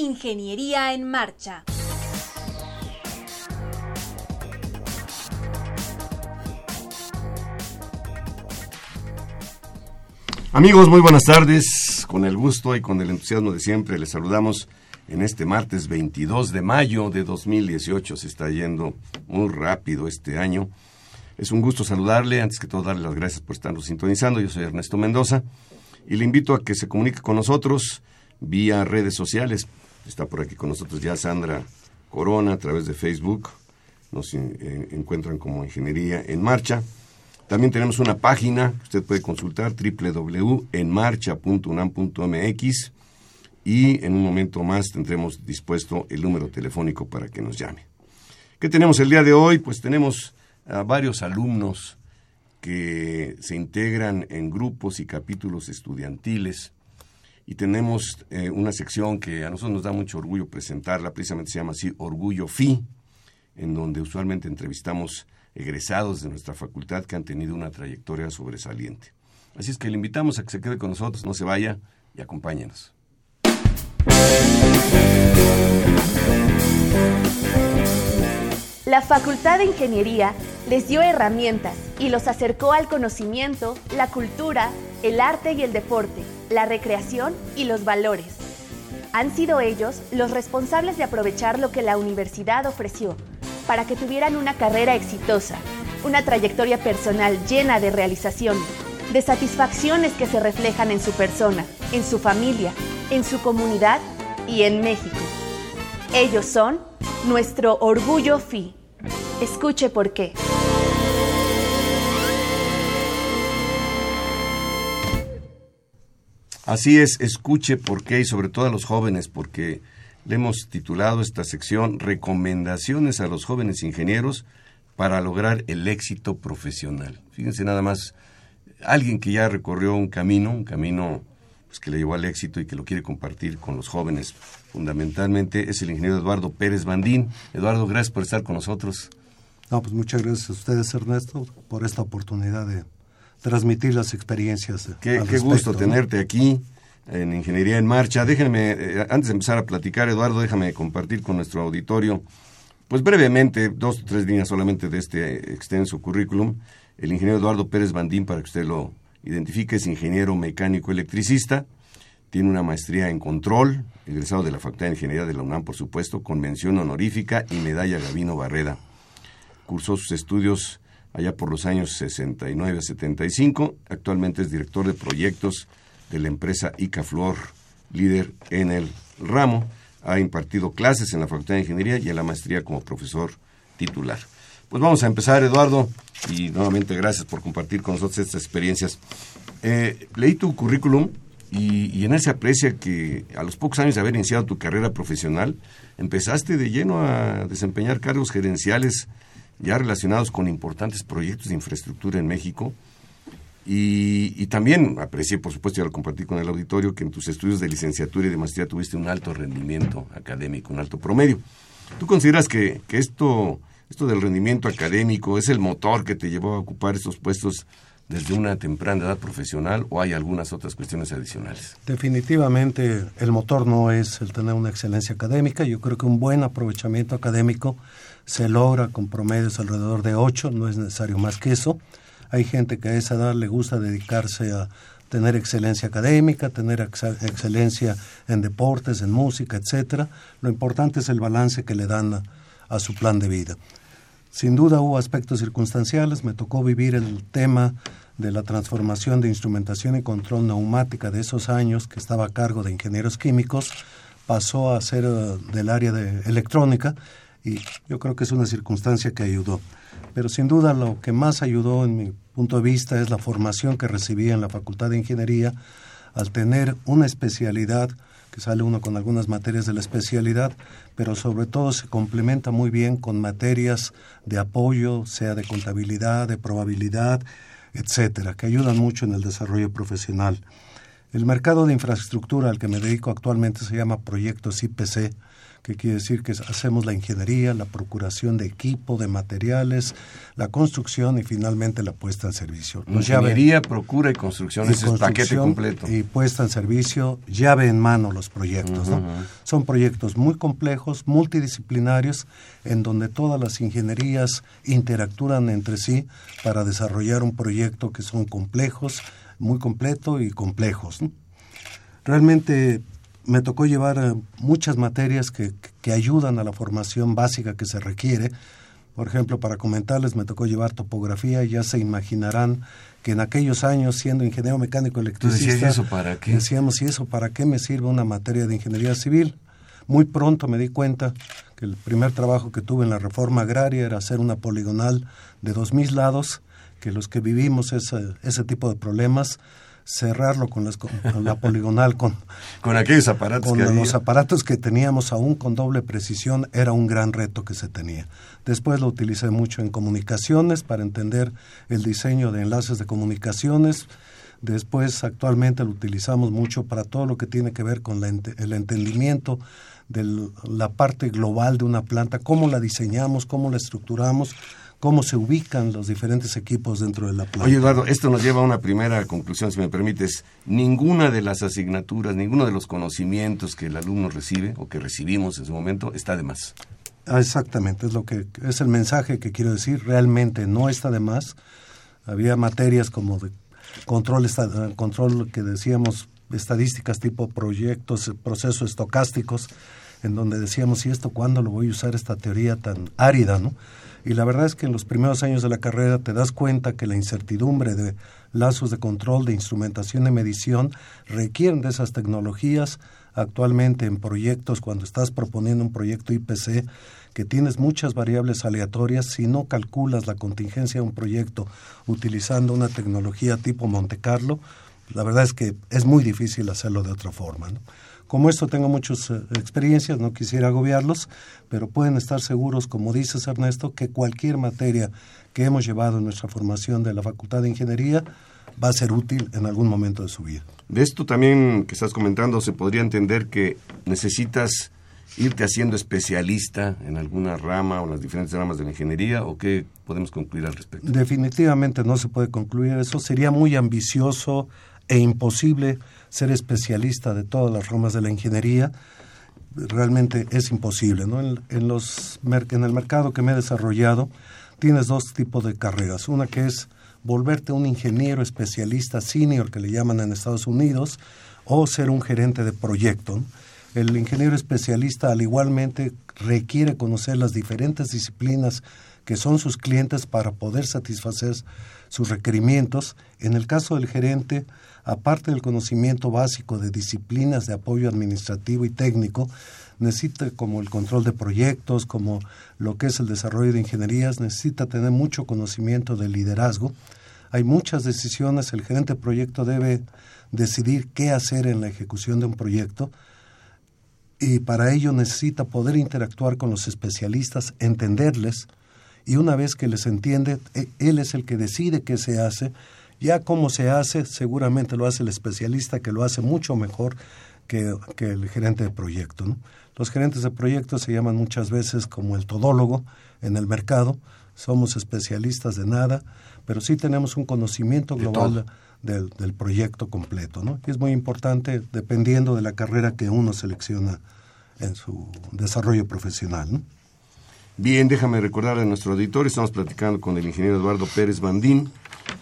Ingeniería en Marcha. Amigos, muy buenas tardes. Con el gusto y con el entusiasmo de siempre les saludamos en este martes 22 de mayo de 2018. Se está yendo muy rápido este año. Es un gusto saludarle. Antes que todo, darle las gracias por estarnos sintonizando. Yo soy Ernesto Mendoza y le invito a que se comunique con nosotros vía redes sociales. Está por aquí con nosotros ya Sandra Corona a través de Facebook. Nos encuentran como Ingeniería en Marcha. También tenemos una página que usted puede consultar, www.enmarcha.unam.mx y en un momento más tendremos dispuesto el número telefónico para que nos llame. ¿Qué tenemos el día de hoy? Pues tenemos a varios alumnos que se integran en grupos y capítulos estudiantiles y tenemos eh, una sección que a nosotros nos da mucho orgullo presentarla, precisamente se llama así Orgullo FI, en donde usualmente entrevistamos egresados de nuestra facultad que han tenido una trayectoria sobresaliente. Así es que le invitamos a que se quede con nosotros, no se vaya y acompáñenos. La Facultad de Ingeniería les dio herramientas y los acercó al conocimiento, la cultura, el arte y el deporte, la recreación y los valores. Han sido ellos los responsables de aprovechar lo que la universidad ofreció para que tuvieran una carrera exitosa, una trayectoria personal llena de realización, de satisfacciones que se reflejan en su persona, en su familia, en su comunidad y en México. Ellos son nuestro orgullo FI. Escuche por qué. Así es, escuche por qué y sobre todo a los jóvenes, porque le hemos titulado esta sección Recomendaciones a los jóvenes ingenieros para lograr el éxito profesional. Fíjense nada más, alguien que ya recorrió un camino, un camino pues, que le llevó al éxito y que lo quiere compartir con los jóvenes fundamentalmente, es el ingeniero Eduardo Pérez Bandín. Eduardo, gracias por estar con nosotros. No, pues muchas gracias a ustedes, Ernesto, por esta oportunidad de transmitir las experiencias. Qué, qué gusto tenerte aquí en Ingeniería en Marcha. Déjenme, eh, antes de empezar a platicar, Eduardo, déjame compartir con nuestro auditorio, pues brevemente, dos o tres líneas solamente de este extenso currículum. El ingeniero Eduardo Pérez Bandín, para que usted lo identifique, es ingeniero mecánico electricista, tiene una maestría en control, egresado de la Facultad de Ingeniería de la UNAM, por supuesto, con mención honorífica y medalla Gavino Barreda. Cursó sus estudios allá por los años 69 a 75. Actualmente es director de proyectos de la empresa Icaflor, líder en el ramo. Ha impartido clases en la Facultad de Ingeniería y en la maestría como profesor titular. Pues vamos a empezar, Eduardo, y nuevamente gracias por compartir con nosotros estas experiencias. Eh, leí tu currículum y, en él se aprecia que a los pocos años de haber iniciado tu carrera profesional, empezaste de lleno a desempeñar cargos gerenciales ya relacionados con importantes proyectos de infraestructura en México y, también aprecié, por supuesto, ya lo compartí con el auditorio, que en tus estudios de licenciatura y de maestría tuviste un alto rendimiento académico, un alto promedio. ¿Tú consideras que, que esto, esto del rendimiento académico es el motor que te llevó a ocupar estos puestos desde una temprana edad profesional o hay algunas otras cuestiones adicionales? Definitivamente el motor no es el tener una excelencia académica. Yo creo que un buen aprovechamiento académico se logra con promedios alrededor de 8, no es necesario más que eso hay gente que a esa edad le gusta dedicarse a tener excelencia académica, tener excelencia en deportes, en música, etcétera. Lo importante es el balance que le dan a, su plan de vida. Sin duda hubo aspectos circunstanciales, me tocó vivir el tema de la transformación de instrumentación y control neumática de esos años que estaba a cargo de ingenieros químicos, pasó a ser eh, del área de electrónica y yo creo que es una circunstancia que ayudó. Pero sin duda lo que más ayudó en mi punto de vista es la formación que recibí en la Facultad de Ingeniería al tener una especialidad que sale uno con algunas materias de la especialidad, pero sobre todo se complementa muy bien con materias de apoyo, sea de contabilidad, de probabilidad, etcétera, que ayudan mucho en el desarrollo profesional. El mercado de infraestructura al que me dedico actualmente se llama Proyectos IPC, que quiere decir que hacemos la ingeniería, la procuración de equipo, de materiales, la construcción y finalmente la puesta en servicio. ingeniería, procura y construcción, ese es paquete completo. Y puesta en servicio, llave en mano los proyectos. Son proyectos muy complejos, multidisciplinarios, en donde todas las ingenierías interactúan entre sí para desarrollar un proyecto que son complejos, muy completo y complejos. Realmente me tocó llevar eh, muchas materias que, que, ayudan a la formación básica que se requiere. Por ejemplo, para comentarles, me tocó llevar topografía y ya se imaginarán que en aquellos años, siendo ingeniero mecánico electricista, eso para qué? decíamos, ¿y eso para qué me sirve una materia de ingeniería civil? Muy pronto me di cuenta que el primer trabajo que tuve en la reforma agraria era hacer una poligonal de dos mil lados, que los que vivimos ese, ese tipo de problemas cerrarlo con, la poligonal, con, con aquellos aparatos con los aparatos que teníamos aún con doble precisión, era un gran reto que se tenía. Después lo utilicé mucho en comunicaciones para entender el diseño de enlaces de comunicaciones. Después, actualmente lo utilizamos mucho para todo lo que tiene que ver con el entendimiento de la parte global de una planta, cómo la diseñamos, cómo la estructuramos, cómo se ubican los diferentes equipos dentro de la planta. Oye, Eduardo, esto nos lleva a una primera conclusión, si me permites. Ninguna de las asignaturas, ninguno de los conocimientos que el alumno recibe o que recibimos en su momento está de más. Ah, exactamente, es lo que es el mensaje que quiero decir. Realmente no está de más. Había materias como de control, control que decíamos estadísticas tipo proyectos, procesos estocásticos, en donde decíamos, ¿y esto cuándo lo voy a usar esta teoría tan árida, no? Y la verdad es que en los primeros años de la carrera te das cuenta que la incertidumbre de lazos de control, de instrumentación y medición requieren de esas tecnologías. Actualmente en proyectos, cuando estás proponiendo un proyecto IPC, que tienes muchas variables aleatorias, si no calculas la contingencia de un proyecto utilizando una tecnología tipo Monte Carlo, la verdad es que es muy difícil hacerlo de otra forma. Como esto tengo muchas eh, experiencias, no quisiera agobiarlos, pero pueden estar seguros, como dices Ernesto, que cualquier materia que hemos llevado en nuestra formación de la Facultad de Ingeniería va a ser útil en algún momento de su vida. De esto también que estás comentando, se podría entender que necesitas irte haciendo especialista en alguna rama o en las diferentes ramas de la ingeniería o qué podemos concluir al respecto? Definitivamente no se puede concluir eso. Sería muy ambicioso e imposible ser especialista de todas las ramas de la ingeniería, realmente es imposible. En, en el mercado que me he desarrollado, tienes dos tipos de carreras. Una que es volverte un ingeniero especialista senior, que le llaman en Estados Unidos, o ser un gerente de proyecto. El ingeniero especialista, al igualmente, requiere conocer las diferentes disciplinas que son sus clientes para poder satisfacer sus requerimientos. En el caso del gerente, aparte del conocimiento básico de disciplinas de apoyo administrativo y técnico, necesita como el control de proyectos, como lo que es el desarrollo de ingenierías, necesita tener mucho conocimiento de liderazgo. Hay muchas decisiones, el gerente de proyecto debe decidir qué hacer en la ejecución de un proyecto y para ello necesita poder interactuar con los especialistas, entenderles y una vez que les entiende, e, él es el que decide qué se hace ya cómo se hace, seguramente lo hace el especialista que lo hace mucho mejor que, el gerente de proyecto. ¿no? Los gerentes de proyecto se llaman muchas veces como el todólogo en el mercado. Somos especialistas de nada, pero sí tenemos un conocimiento global del, del, proyecto completo. ¿no? Y es muy importante dependiendo de la carrera que uno selecciona en su desarrollo profesional. ¿no? Bien, déjame recordar a nuestro auditor, estamos platicando con el ingeniero Eduardo Pérez Bandín,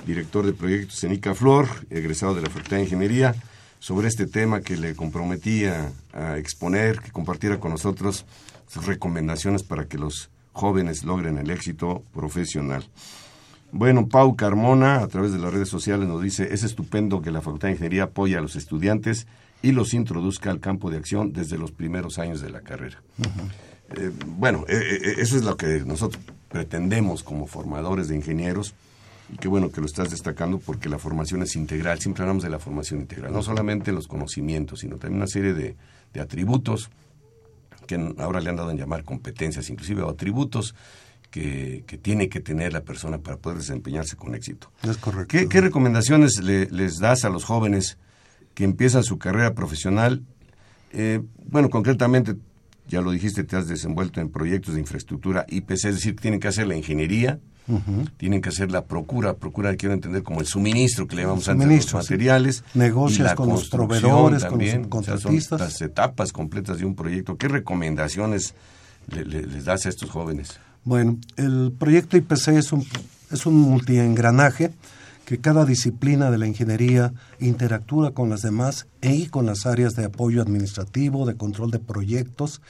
director de proyectos en ICAFLOR, egresado de la Facultad de Ingeniería, sobre este tema que le comprometía a exponer, que compartiera con nosotros sus recomendaciones para que los jóvenes logren el éxito profesional. Bueno, Pau Carmona, a través de las redes sociales, nos dice, es estupendo que la Facultad de Ingeniería apoye a los estudiantes y los introduzca al campo de acción desde los primeros años de la carrera. Eh, bueno, eh, eh, eso es lo que nosotros pretendemos como formadores de ingenieros y qué bueno que lo estás destacando porque la formación es integral, siempre hablamos de la formación integral, no solamente los conocimientos, sino también una serie de, atributos que ahora le han dado en llamar competencias, inclusive atributos que, tiene que tener la persona para poder desempeñarse con éxito. Es correcto. ¿Qué, recomendaciones les das a los jóvenes que empiezan su carrera profesional? bueno, concretamente ya lo dijiste, te has desenvuelto en proyectos de infraestructura IPC, es decir, tienen que hacer la ingeniería, tienen que hacer la procura, procura quiero entender como el suministro que le llamamos antes los materiales. Negocios con los proveedores, con los contratistas. las enotapas completas de un proyecto. ¿Qué recomendaciones les das a estos jóvenes? Bueno, el proyecto IPC es un, es un multiengranaje que cada disciplina de la ingeniería interactúa con las demás y con las áreas de apoyo administrativo, de control de proyectos,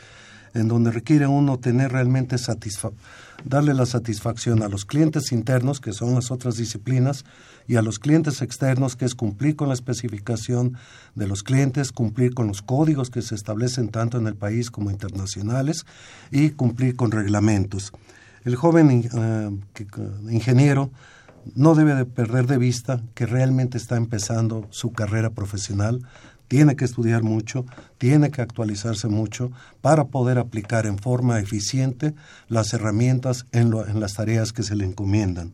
en donde requiere uno tener realmente darle la satisfacción a los clientes internos, que son las otras disciplinas, y a los clientes externos, que es cumplir con la especificación de los clientes, cumplir con los códigos que se establecen tanto en el país como internacionales y cumplir con reglamentos. El joven eh, ingeniero no debe de perder de vista que realmente está empezando su carrera profesional, tiene que estudiar mucho, tiene que actualizarse mucho para poder aplicar en forma eficiente las herramientas en, en las tareas que se le encomiendan.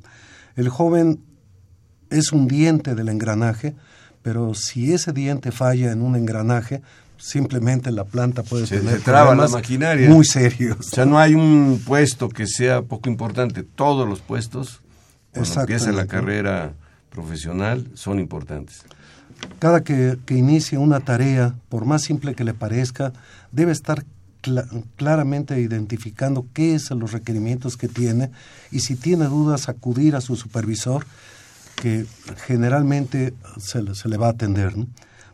El joven es un diente del engranaje, pero si ese diente falla en un engranaje, simplemente la planta puede tener se traba la maquinaria. muy serios. O sea, no hay un puesto que sea poco importante. Todos los puestos cuando empieza la carrera profesional son importantes. Cada que, inicie una tarea, por más simple que le parezca, debe estar claramente identificando qué son los requerimientos que tiene y si tiene dudas acudir a su supervisor que generalmente se, le va a atender.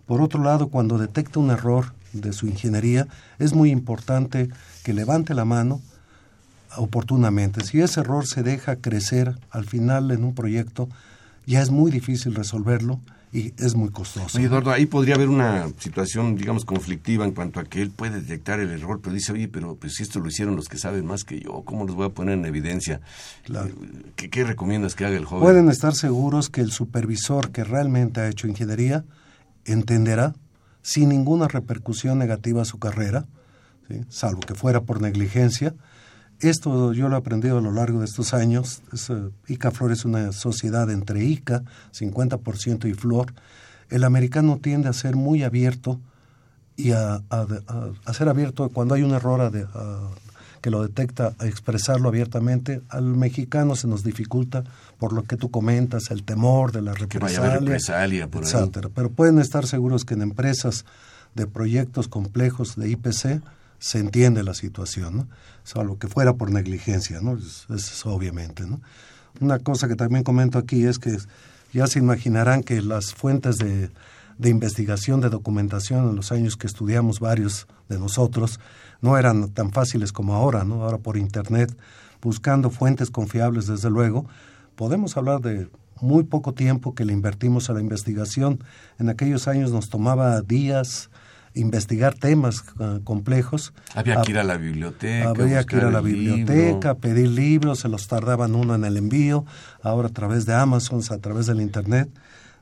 Por otro lado, cuando detecta un error de su ingeniería, es muy importante que levante la mano oportunamente. Si ese error se deja crecer al final en un proyecto, ya es muy difícil resolverlo y es muy costoso. Oye, Eduardo, ahí podría haber una situación, digamos, conflictiva en cuanto a que él puede detectar el error, pero dice, oye, pero pues, si esto lo hicieron los que saben más que yo, ¿cómo los voy a poner en evidencia? Claro. ¿Qué, ¿Qué, recomiendas que haga el joven? Pueden estar seguros que el supervisor que realmente ha hecho ingeniería entenderá sin ninguna repercusión negativa a su carrera, salvo que fuera por negligencia, esto yo lo he aprendido a lo largo de estos años. ICA Flor es una sociedad entre ICA, 50% y Flor. El americano tiende a ser muy abierto y a, a, ser abierto cuando hay un error que lo detecta, a expresarlo abiertamente. Al mexicano se nos dificulta por lo que tú comentas, el temor de la represalia, etcétera. Pero pueden estar seguros que en empresas de proyectos complejos de IPC se entiende la situación, ¿no? Salvo que fuera por negligencia, ¿no? Es, obviamente, ¿no? Una cosa que también comento aquí es que ya se imaginarán que las fuentes de, de investigación, de documentación en los años que estudiamos varios de nosotros, no eran tan fáciles como ahora, ¿no? Ahora por Internet, buscando fuentes confiables, desde luego, podemos hablar de muy poco tiempo que le invertimos a la investigación. En aquellos años nos tomaba días, investigar temas uh, complejos. Había que ir a la biblioteca. Había que ir a la biblioteca, pedir libros, se los tardaban uno en el envío, ahora a través de Amazon, a través del Internet.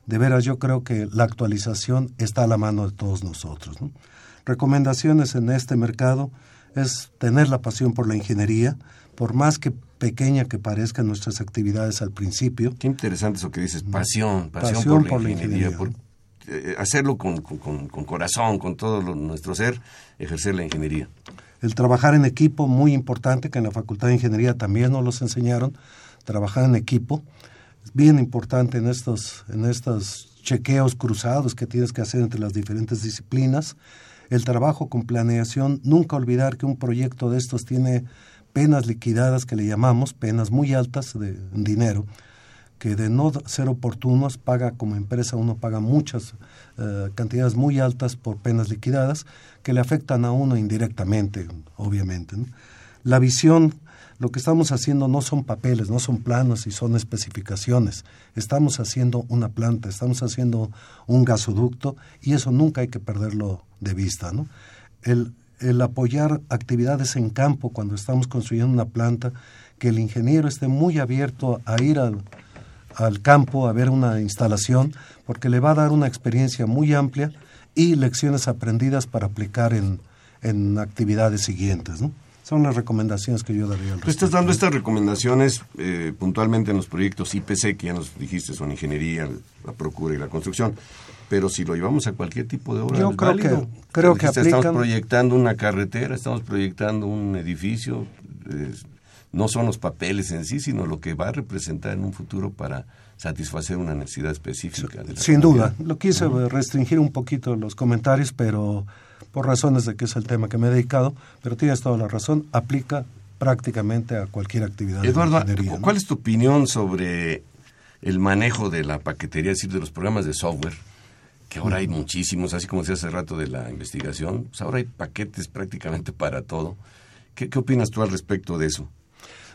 De veras, yo creo que la actualización está a la mano de todos nosotros. Recomendaciones en este mercado es tener la pasión por la ingeniería, por más que pequeña que parezcan nuestras actividades al principio. Qué interesante eso que dices, pasión, pasión, por, la ingeniería. Eh, hacerlo con, corazón, con todo nuestro ser, ejercer la ingeniería. El trabajar en equipo, muy importante, que en la Facultad de Ingeniería también nos los enseñaron, trabajar en equipo, es bien importante en estos, en estos chequeos cruzados que tienes que hacer entre las diferentes disciplinas. El trabajo con planeación, nunca olvidar que un proyecto de estos tiene penas liquidadas que le llamamos, penas muy altas de dinero, que de no ser oportunos paga como empresa, uno paga muchas eh, cantidades muy altas por penas liquidadas que le afectan a uno indirectamente, obviamente. La visión, lo que estamos haciendo no son papeles, no son planos y son especificaciones. Estamos haciendo una planta, estamos haciendo un gasoducto y eso nunca hay que perderlo de vista. El, el apoyar actividades en campo cuando estamos construyendo una planta, que el ingeniero esté muy abierto a ir al, al campo a ver una instalación, porque le va a dar una experiencia muy amplia y lecciones aprendidas para aplicar en, en actividades siguientes. ¿no? Son las recomendaciones que yo daría al Tú estás dando estas recomendaciones eh, puntualmente en los proyectos IPC, que ya nos dijiste, son ingeniería, la procura y la construcción. Pero si lo llevamos a cualquier tipo de obra, yo creo que, creo que Estamos proyectando una carretera, estamos proyectando un edificio, no son los papeles en sí, sino lo que va a representar en un futuro para satisfacer una necesidad específica. Sin duda, lo quise restringir un poquito los comentarios, pero por razones de que es el tema que me he dedicado, pero tienes toda la razón, aplica prácticamente a cualquier actividad. Eduardo, ¿cuál es tu opinión sobre el manejo de la paquetería, es decir, de los programas de software? que ahora hay muchísimos, así como decía hace rato de la investigación, pues ahora hay paquetes prácticamente para todo. ¿Qué, ¿Qué, opinas tú al respecto de eso?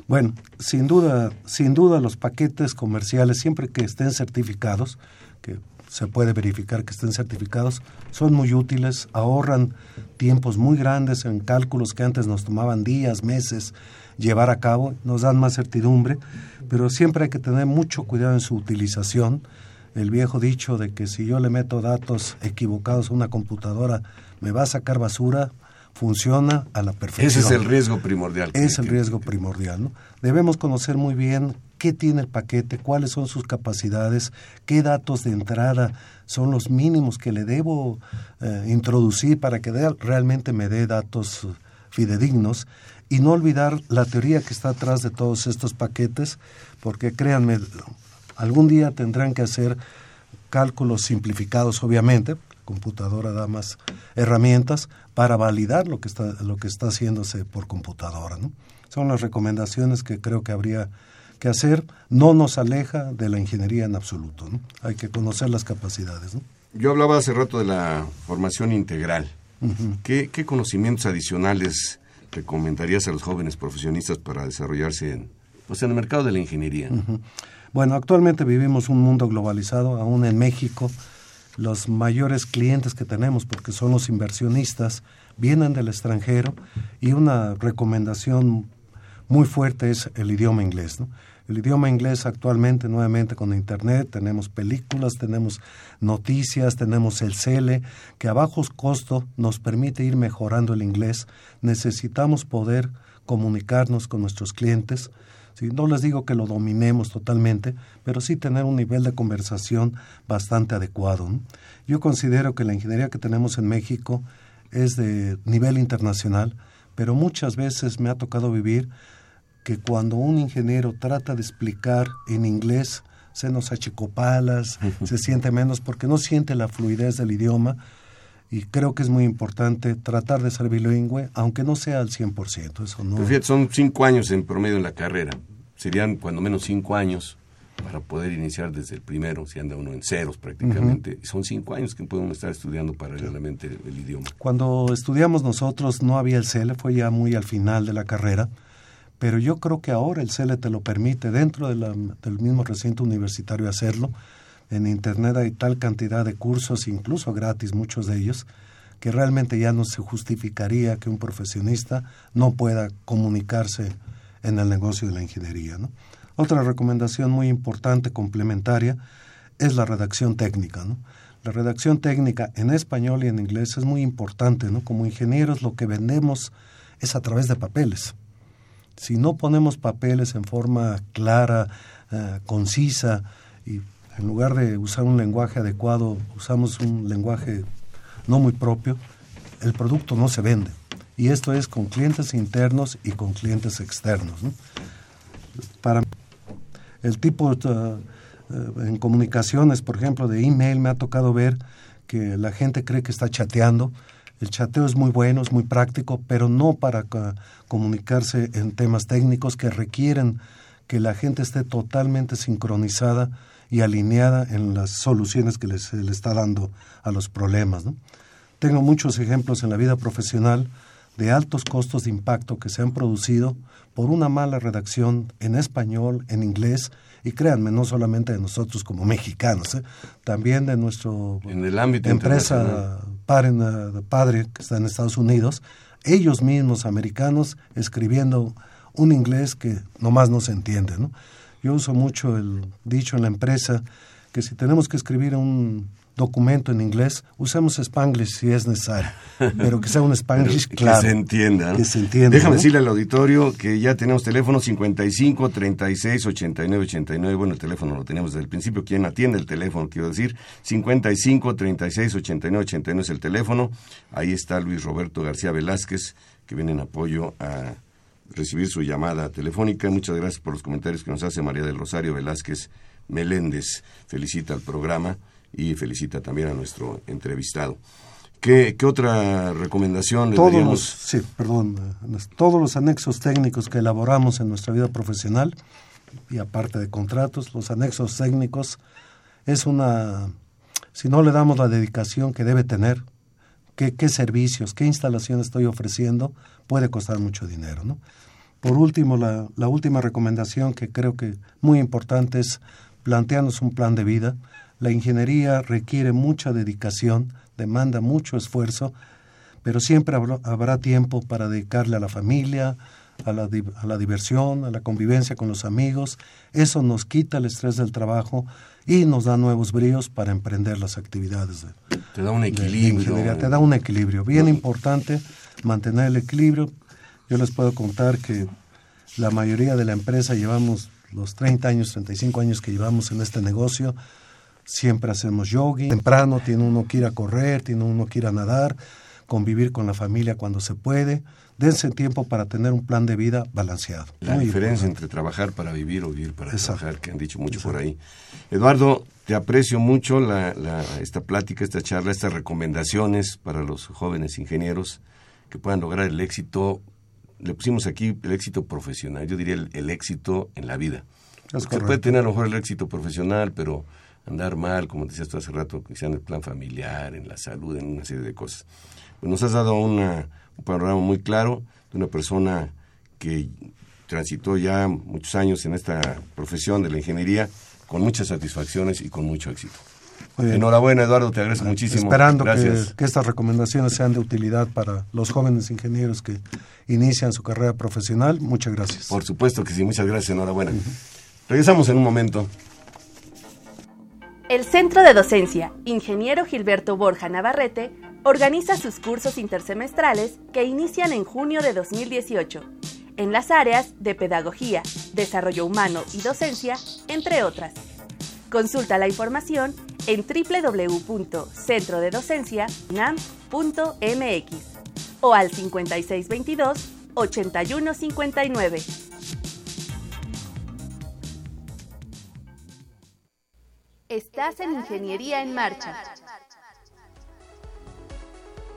Bueno, sin duda, sin duda los paquetes comerciales, siempre que estén certificados, que se puede verificar que estén certificados, son muy útiles, ahorran tiempos muy grandes en cálculos que antes nos tomaban días, meses llevar a cabo, nos dan más certidumbre, pero siempre hay que tener mucho cuidado en su utilización. El viejo dicho de que si yo le meto datos equivocados a una computadora me va a sacar basura, funciona a la perfección. Ese es el riesgo primordial. Es el riesgo primordial. ¿no? Debemos conocer muy bien qué tiene el paquete, cuáles son sus capacidades, qué datos de entrada son los mínimos que le debo eh, introducir para que realmente me dé datos fidedignos y no olvidar la teoría que está atrás de todos estos paquetes, porque créanme, algún día tendrán que hacer cálculos simplificados, obviamente, computadora da más herramientas para validar lo que está, lo que está haciéndose por computadora. ¿no? Son las recomendaciones que creo que habría que hacer. No nos aleja de la ingeniería en absoluto. ¿no? Hay que conocer las capacidades. ¿no? Yo hablaba hace rato de la formación integral. ¿Qué, ¿Qué, conocimientos adicionales recomendarías a los jóvenes profesionistas para desarrollarse en, pues, en el mercado de la ingeniería? Bueno, actualmente vivimos un mundo globalizado, aún en México los mayores clientes que tenemos, porque son los inversionistas, vienen del extranjero y una recomendación muy fuerte es el idioma inglés. El idioma inglés actualmente, nuevamente con Internet, tenemos películas, tenemos noticias, tenemos el CELE, que a bajos costos nos permite ir mejorando el inglés. Necesitamos poder comunicarnos con nuestros clientes no les digo que lo dominemos totalmente, pero sí tener un nivel de conversación bastante adecuado. Yo considero que la ingeniería que tenemos en México es de nivel internacional, pero muchas veces me ha tocado vivir que cuando un ingeniero trata de explicar en inglés, se nos achicopalas, se siente menos porque no siente la fluidez del idioma y creo que es muy importante tratar de ser bilingüe, aunque no sea al 100%. Eso no... Pues son cinco años en promedio en la carrera. Serían cuando menos cinco años para poder iniciar desde el primero, si anda uno en ceros prácticamente. Son cinco años que podemos estar estudiando paralelamente el, idioma. Cuando estudiamos nosotros no había el CELE, fue ya muy al final de la carrera, pero yo creo que ahora el CELE te lo permite dentro del mismo recinto universitario hacerlo en Internet hay tal cantidad de cursos, incluso gratis, muchos de ellos, que realmente ya no se justificaría que un profesionista no pueda comunicarse en el negocio de la ingeniería. Otra recomendación muy importante, complementaria, es la redacción técnica. La redacción técnica en español y en inglés es muy importante. Como ingenieros lo que vendemos es a través de papeles. Si no ponemos papeles en forma clara, eh, concisa y en lugar de usar un lenguaje adecuado, usamos un lenguaje no muy propio, el producto no se vende. Y esto es con clientes internos y con clientes externos. Para el tipo uh, en comunicaciones, por ejemplo, de email, me ha tocado ver que la gente cree que está chateando. El chateo es muy bueno, es muy práctico, pero no para comunicarse en temas técnicos que requieren que la gente esté totalmente sincronizada y alineada en las soluciones que se le está dando a los problemas. Tengo muchos ejemplos en la vida profesional de altos costos de impacto que se han producido por una mala redacción en español, en inglés, y créanme, no solamente de nosotros como mexicanos, ¿eh? también de nuestro en el ámbito empresa padre, padre que está en Estados Unidos, ellos mismos americanos escribiendo un inglés que nomás no se entiende. ¿no? Yo uso mucho el dicho en la empresa que si tenemos que escribir un documento en inglés, usemos Spanglish si es necesario, pero que sea un Spanglish claro. Que se entienda. Que se entienda. Déjame decirle al auditorio que ya tenemos teléfono 55 36 89 89. Bueno, el teléfono lo tenemos desde el principio. ¿Quién atiende el teléfono? Quiero decir, 55 36 89 89 es el teléfono. Ahí está Luis Roberto García Velázquez, que viene en apoyo a recibir su llamada telefónica. Muchas gracias por los comentarios que nos hace María del Rosario Velázquez Meléndez. Felicita al programa y felicita también a nuestro entrevistado. ¿Qué, otra recomendación le todos Los, sí, perdón, todos los anexos técnicos que elaboramos en nuestra vida profesional, y aparte de contratos, los anexos técnicos es una, si no le damos la dedicación que debe tener, qué, qué servicios, qué instalaciones estoy ofreciendo, puede costar mucho dinero, ¿no? Por último, la, la última recomendación que creo que muy importante es plantearnos un plan de vida, la ingeniería requiere mucha dedicación, demanda mucho esfuerzo, pero siempre habrá, tiempo para dedicarle a la familia, a la, a la, diversión, a la convivencia con los amigos. Eso nos quita el estrés del trabajo y nos da nuevos bríos para emprender las actividades. De, te da un equilibrio. te da un equilibrio. Bien importante mantener el equilibrio. Yo les puedo contar que la mayoría de la empresa llevamos los 30 años, 35 años que llevamos en este negocio, siempre hacemos yoga, temprano tiene uno que ir a correr, tiene uno que ir a nadar, convivir con la familia cuando se puede. Dense tiempo para tener un plan de vida balanceado. La diferencia entre trabajar para vivir o vivir para trabajar, que han dicho mucho por ahí. Eduardo, te aprecio mucho la, esta plática, esta charla, estas recomendaciones para los jóvenes ingenieros que puedan lograr el éxito. Le pusimos aquí el éxito profesional, yo diría el, éxito en la vida. Se puede tener a lo mejor el éxito profesional, pero andar mal, como decías tú hace rato, quizá en el plan familiar, en la salud, en una serie de cosas. Pues nos has dado un panorama muy claro de una persona que transitó ya muchos años en esta profesión de la ingeniería con muchas satisfacciones y con mucho éxito. Enhorabuena, Eduardo, te agradezco muchísimo. Esperando que, estas recomendaciones sean de utilidad para los jóvenes ingenieros que inician su carrera profesional. Muchas gracias. Por supuesto que sí, muchas gracias, enhorabuena. Regresamos en un momento. El Centro de Docencia Ingeniero Gilberto Borja Navarrete organiza sus cursos intersemestrales que inician en junio de 2018 en las áreas de pedagogía, desarrollo humano y docencia, entre otras. Consulta la información en www.centrodedocencia.unam.mx o al 5622 8159. Estás en Ingeniería en Marcha.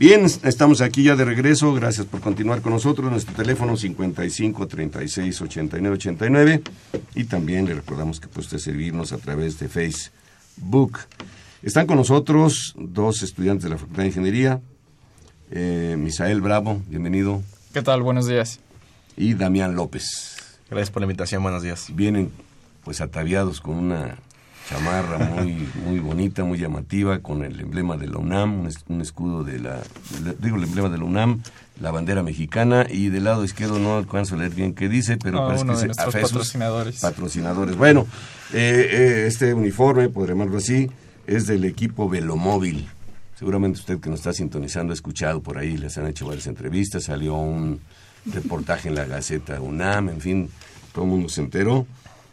Bien, estamos aquí ya de regreso. Gracias por continuar con nosotros. Nuestro teléfono 55 36 89 89. Y también le recordamos que puede usted servirnos a través de Facebook. Están con nosotros dos estudiantes de la Facultad de Ingeniería. Eh, Misael Bravo, bienvenido. ¿Qué tal? Buenos días. Y Damián López. Gracias por la invitación, buenos días. Vienen pues ataviados con una chamarra muy, muy bonita, muy llamativa, con el emblema de la UNAM, un, escudo de la, digo el emblema de la UNAM, la bandera mexicana, y del lado izquierdo no alcanzo a leer bien qué dice, pero parece que es patrocinadores. Patrocinadores. Bueno, eh, eh, este uniforme, por llamarlo así, es del equipo Velomóvil. Seguramente usted que nos está sintonizando ha escuchado por ahí, les han hecho varias entrevistas, salió un reportaje en la Gaceta UNAM, en fin, todo el mundo se enteró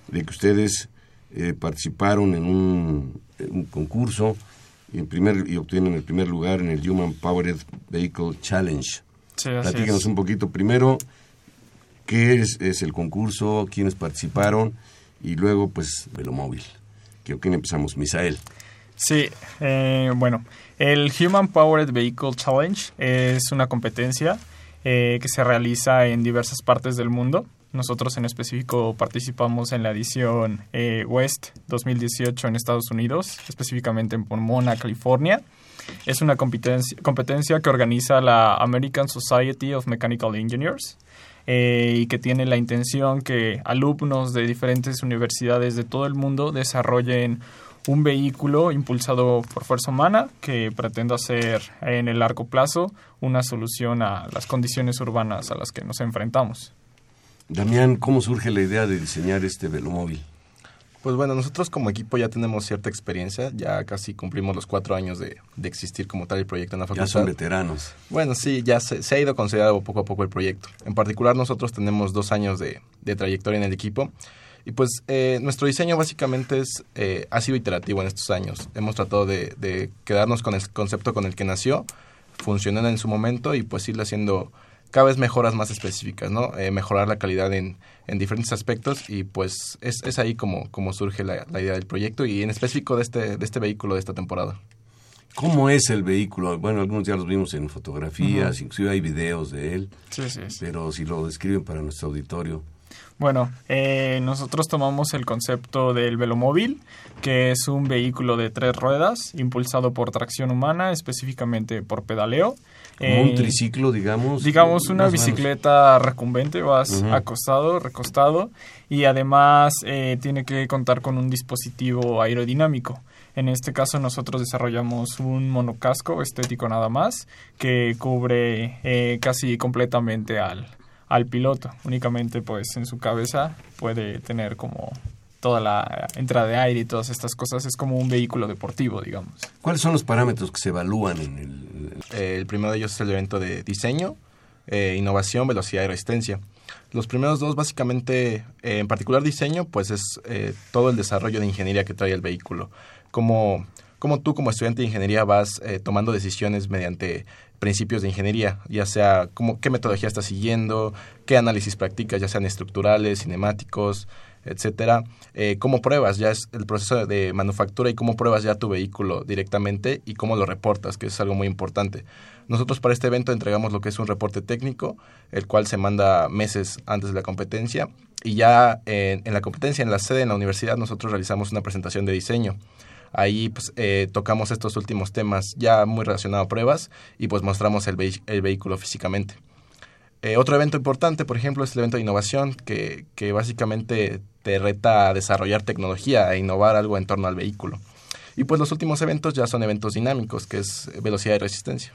de que ustedes eh, participaron en un, concurso y, en primer, y obtienen el primer lugar en el Human Powered Vehicle Challenge. Sí, Platícanos un poquito primero qué es, es, el concurso, quiénes participaron y luego pues Velomóvil. Creo que empezamos, Misael. Sí, eh, bueno, el Human Powered Vehicle Challenge es una competencia eh, que se realiza en diversas partes del mundo. Nosotros en específico participamos en la edición eh, West 2018 en Estados Unidos, específicamente en Pomona, California. Es una competencia, que organiza la American Society of Mechanical Engineers eh, y que tiene la intención que alumnos de diferentes universidades de todo el mundo desarrollen un vehículo impulsado por fuerza humana que pretenda ser en el largo plazo una solución a las condiciones urbanas a las que nos enfrentamos. Damián, ¿cómo surge la idea de diseñar este velomóvil? Pues bueno, nosotros como equipo ya tenemos cierta experiencia, ya casi cumplimos los cuatro años de, existir como tal el proyecto en la facultad. Ya son veteranos. Bueno, sí, ya se, ha ido considerado poco a poco el proyecto. En particular nosotros tenemos dos años de, trayectoria en el equipo y pues eh, nuestro diseño básicamente es, eh, ha sido iterativo en estos años. Hemos tratado de, de quedarnos con el concepto con el que nació, funcionando en su momento y pues irle haciendo cada vez mejoras más específicas, ¿no? Eh, mejorar la calidad en, en, diferentes aspectos y pues es, es ahí como, como surge la, idea del proyecto y en específico de este, de este vehículo de esta temporada. ¿Cómo es el vehículo? Bueno, algunos ya los vimos en fotografías, inclusive hay videos de él, sí, sí, pero si lo describen para nuestro auditorio. Bueno, eh, nosotros tomamos el concepto del velomóvil, que es un vehículo de tres ruedas impulsado por tracción humana, específicamente por pedaleo. Como un eh, triciclo, digamos. Digamos una bicicleta recumbente, vas acostado, recostado, y además eh, tiene que contar con un dispositivo aerodinámico. En este caso nosotros desarrollamos un monocasco estético nada más, que cubre casi completamente al, al piloto. Únicamente pues en su cabeza puede tener como toda la entrada de aire y todas estas cosas. Es como un vehículo deportivo, digamos. ¿Cuáles son los parámetros que se evalúan en el...? el primero de ellos es el evento de diseño, eh, innovación, velocidad y resistencia. Los primeros dos, básicamente, eh, en particular diseño, pues es eh, todo el desarrollo de ingeniería que trae el vehículo. Como, como tú como estudiante de ingeniería vas tomando decisiones mediante principios de ingeniería, ya sea cómo, qué metodología estás siguiendo, qué análisis practicas, ya sean estructurales, cinemáticos, etcétera, eh, cómo pruebas ya es el proceso de manufactura y cómo pruebas ya tu vehículo directamente y cómo lo reportas, que es algo muy importante. Nosotros para este evento entregamos lo que es un reporte técnico, el cual se manda meses antes de la competencia. Y ya en la competencia, en la sede, en la universidad, nosotros realizamos una presentación de diseño Ahí pues, eh, tocamos estos últimos temas ya muy relacionados a pruebas y pues mostramos el, vehículo físicamente. Eh, otro evento importante, por ejemplo, es el evento de innovación, que, que básicamente te reta a desarrollar tecnología, e innovar algo en torno al vehículo. Y pues los últimos eventos ya son eventos dinámicos, que es velocidad y resistencia.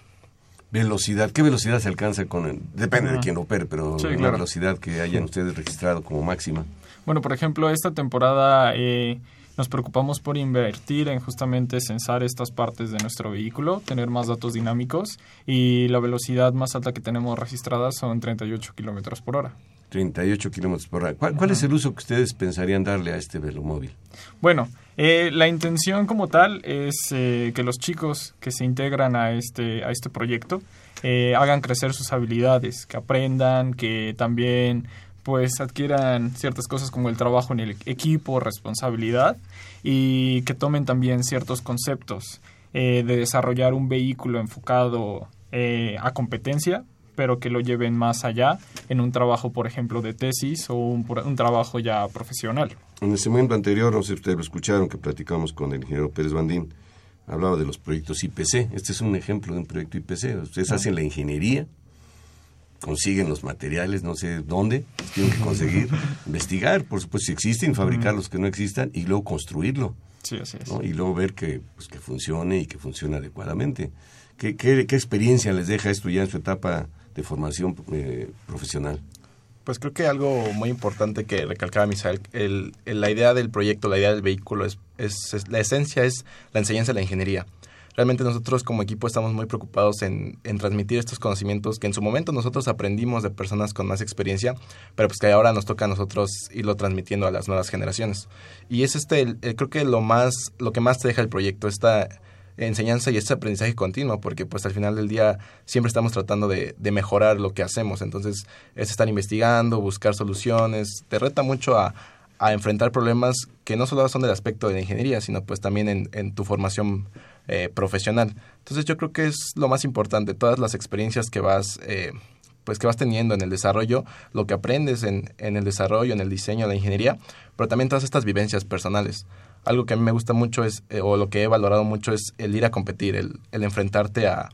Velocidad, ¿qué velocidad se alcanza con el, depende de quién opere, pero la velocidad que hayan ustedes registrado como máxima? Bueno, por ejemplo, esta temporada eh, nos preocupamos por invertir en justamente censar estas partes de nuestro vehículo, tener más datos dinámicos y la velocidad más alta que tenemos registrada son 38 kilómetros por hora. 38 kilómetros por hora. ¿Cuál, es el uso que ustedes pensarían darle a este velomóvil? Bueno, eh, la intención como tal es eh, que los chicos que se integran a este, a este proyecto eh, hagan crecer sus habilidades, que aprendan, que también pues adquieran ciertas cosas como el trabajo en el equipo, responsabilidad y que tomen también ciertos conceptos eh, de desarrollar un vehículo enfocado eh, a competencia, pero que lo lleven más allá en un trabajo, por ejemplo, de tesis o un, un trabajo ya profesional. En el segmento anterior, no sé si ustedes lo escucharon, que platicamos con el ingeniero Pérez Bandín, hablaba de los proyectos IPC. Este es un ejemplo de un proyecto IPC. Ustedes hacen la ingeniería, consiguen los materiales, no sé dónde, tienen que conseguir, investigar, por supuesto, si existen, fabricar los que no existan y luego construirlo. Sí, así es. Y luego ver que, pues, que funcione y que funcione adecuadamente. ¿Qué, qué, experiencia les deja esto ya en su etapa de formación eh, profesional? Pues creo que algo muy importante que recalcaba Misael, el, la idea del proyecto, la idea del vehículo, es, es, la esencia es la enseñanza de la ingeniería realmente nosotros como equipo estamos muy preocupados en, transmitir estos conocimientos que en su momento nosotros aprendimos de personas con más experiencia, pero pues que ahora nos toca a nosotros irlo transmitiendo a las nuevas generaciones. Y es este, creo que lo más, lo que más te deja el proyecto, esta, enseñanza y ese aprendizaje continuo, porque pues al final del día siempre estamos tratando de, de, mejorar lo que hacemos. Entonces es estar investigando, buscar soluciones, te reta mucho a, a enfrentar problemas que no solo son del aspecto de la ingeniería, sino pues también en, en tu formación eh, profesional. Entonces yo creo que es lo más importante, todas las experiencias que vas... Eh, pues que vas teniendo en el desarrollo, lo que aprendes en, en el desarrollo, en el diseño, de la ingeniería, pero también todas estas vivencias personales algo que a mí me gusta mucho es, eh, o lo que he valorado mucho es el ir a competir, el, enfrentarte a,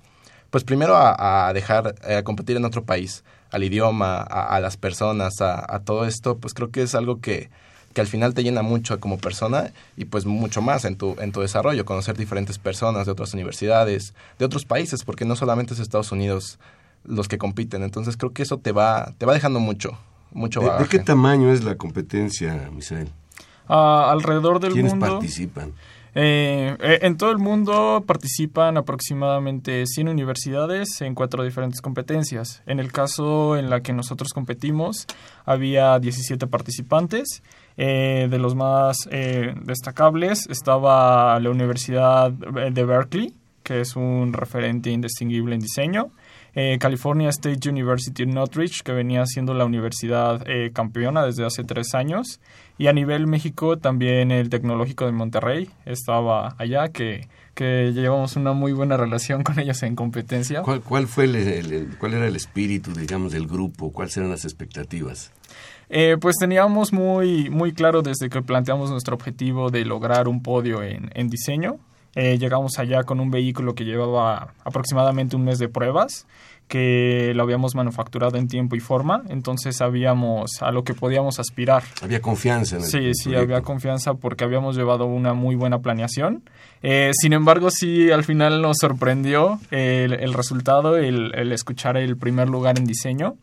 pues primero a, dejar, eh, a competir en otro país, al idioma, a, las personas, a, todo esto, pues creo que es algo que, que al final te llena mucho como persona y pues mucho más en tu, en tu desarrollo, conocer diferentes personas de otras universidades, de otros países, porque no solamente es Estados Unidos los que compiten, entonces creo que eso te va, te va dejando mucho, mucho ¿De, ¿De qué tamaño es la competencia, Misael? Uh, alrededor del ¿Quiénes mundo. participan? Eh, en todo el mundo participan aproximadamente 100 universidades en cuatro diferentes competencias. En el caso en la que nosotros competimos, había 17 participantes. Eh, de los más eh, destacables estaba la Universidad de Berkeley, que es un referente indistinguible en diseño. Eh, California State University Northridge, que venía siendo la universidad eh, campeona desde hace tres años. Y a nivel México también el Tecnológico de Monterrey estaba allá, que, que llevamos una muy buena relación con ellos en competencia. ¿Cuál, cuál fue el, cuál era el espíritu, digamos, del grupo? ¿Cuáles eran las expectativas? Eh, pues teníamos muy, muy claro desde que planteamos nuestro objetivo de lograr un podio en, en diseño. Eh, llegamos allá con un vehículo que llevaba aproximadamente un mes de pruebas, que lo habíamos manufacturado en tiempo y forma, entonces sabíamos a lo que podíamos aspirar. Había confianza en el Sí, sí, había confianza porque habíamos llevado una muy buena planeación. Eh, sin embargo, sí, al final nos sorprendió el, el resultado, el, el escuchar el primer lugar en diseño.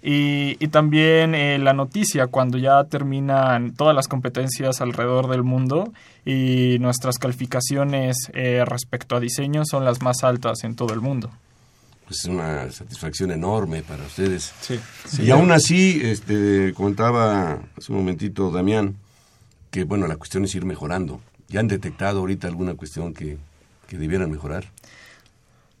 Y, y, también eh, la noticia cuando ya terminan todas las competencias alrededor del mundo y nuestras calificaciones eh, respecto a diseño son las más altas en todo el mundo. Pues es una satisfacción enorme para ustedes. Sí, sí. Y aún así, este, comentaba hace un momentito Damián, que bueno, la cuestión es ir mejorando. ¿Ya han detectado ahorita alguna cuestión que, que debieran mejorar?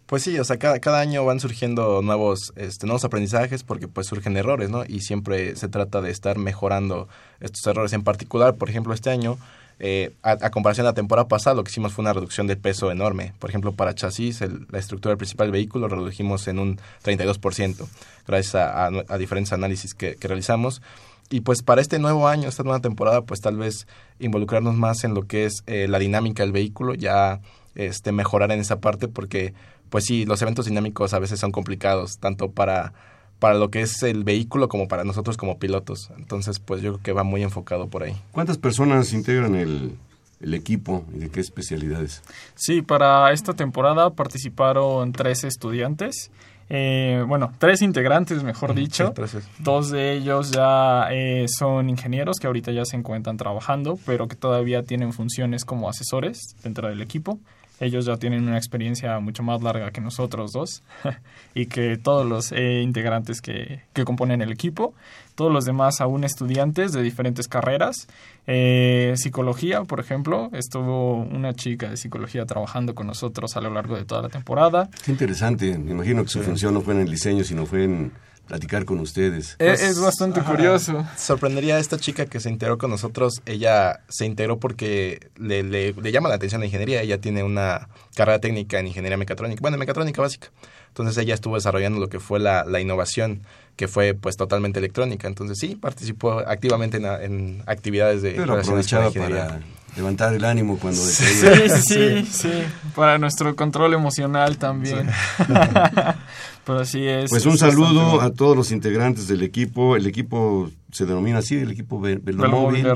Pues sí, o sea, cada, cada año van surgiendo nuevos, este, nuevos aprendizajes porque pues surgen errores, ¿no? Y siempre se trata de estar mejorando estos errores. En particular, por ejemplo, este año, eh, a, a, comparación de la temporada pasada, lo que hicimos fue una reducción de peso enorme. Por ejemplo, para chasis, la estructura principal del vehículo redujimos en un 32%, gracias a, a, a diferentes análisis que, que realizamos. Y pues para este nuevo año, esta nueva temporada, pues tal vez involucrarnos más en lo que es eh, la dinámica del vehículo, ya este, mejorar en esa parte porque pues sí, los eventos dinámicos a veces son complicados, tanto para, para lo que es el vehículo como para nosotros como pilotos. Entonces, pues yo creo que va muy enfocado por ahí. ¿Cuántas personas integran el, el equipo y de qué especialidades? Sí, para esta temporada participaron tres estudiantes. Eh, bueno, tres integrantes, mejor dicho. Sí, Dos de ellos ya eh, son ingenieros que ahorita ya se encuentran trabajando, pero que todavía tienen funciones como asesores dentro del equipo ellos ya tienen una experiencia mucho más larga que nosotros dos y que todos los eh, integrantes que, que, componen el equipo, todos los demás aún estudiantes de diferentes carreras. Eh, psicología, por ejemplo, estuvo una chica de psicología trabajando con nosotros a lo largo de toda la temporada. Qué interesante, me imagino que su función no fue en el diseño, sino fue en platicar con ustedes. Pues, es, bastante ajá, curioso. Sorprendería a esta chica que se integró con nosotros. Ella se integró porque le, le, le, llama la atención la ingeniería. Ella tiene una carrera técnica en ingeniería mecatrónica, bueno, en mecatrónica básica. Entonces ella estuvo desarrollando lo que fue la, la innovación, que fue pues totalmente electrónica. Entonces sí, participó activamente en, en actividades de Pero aprovechaba para levantar el ánimo cuando sí, sí, sí, sí, para nuestro control emocional también. Sí. Pero así es. Pues un saludo a todos los integrantes del equipo. El equipo se denomina así, el equipo Velomóvil,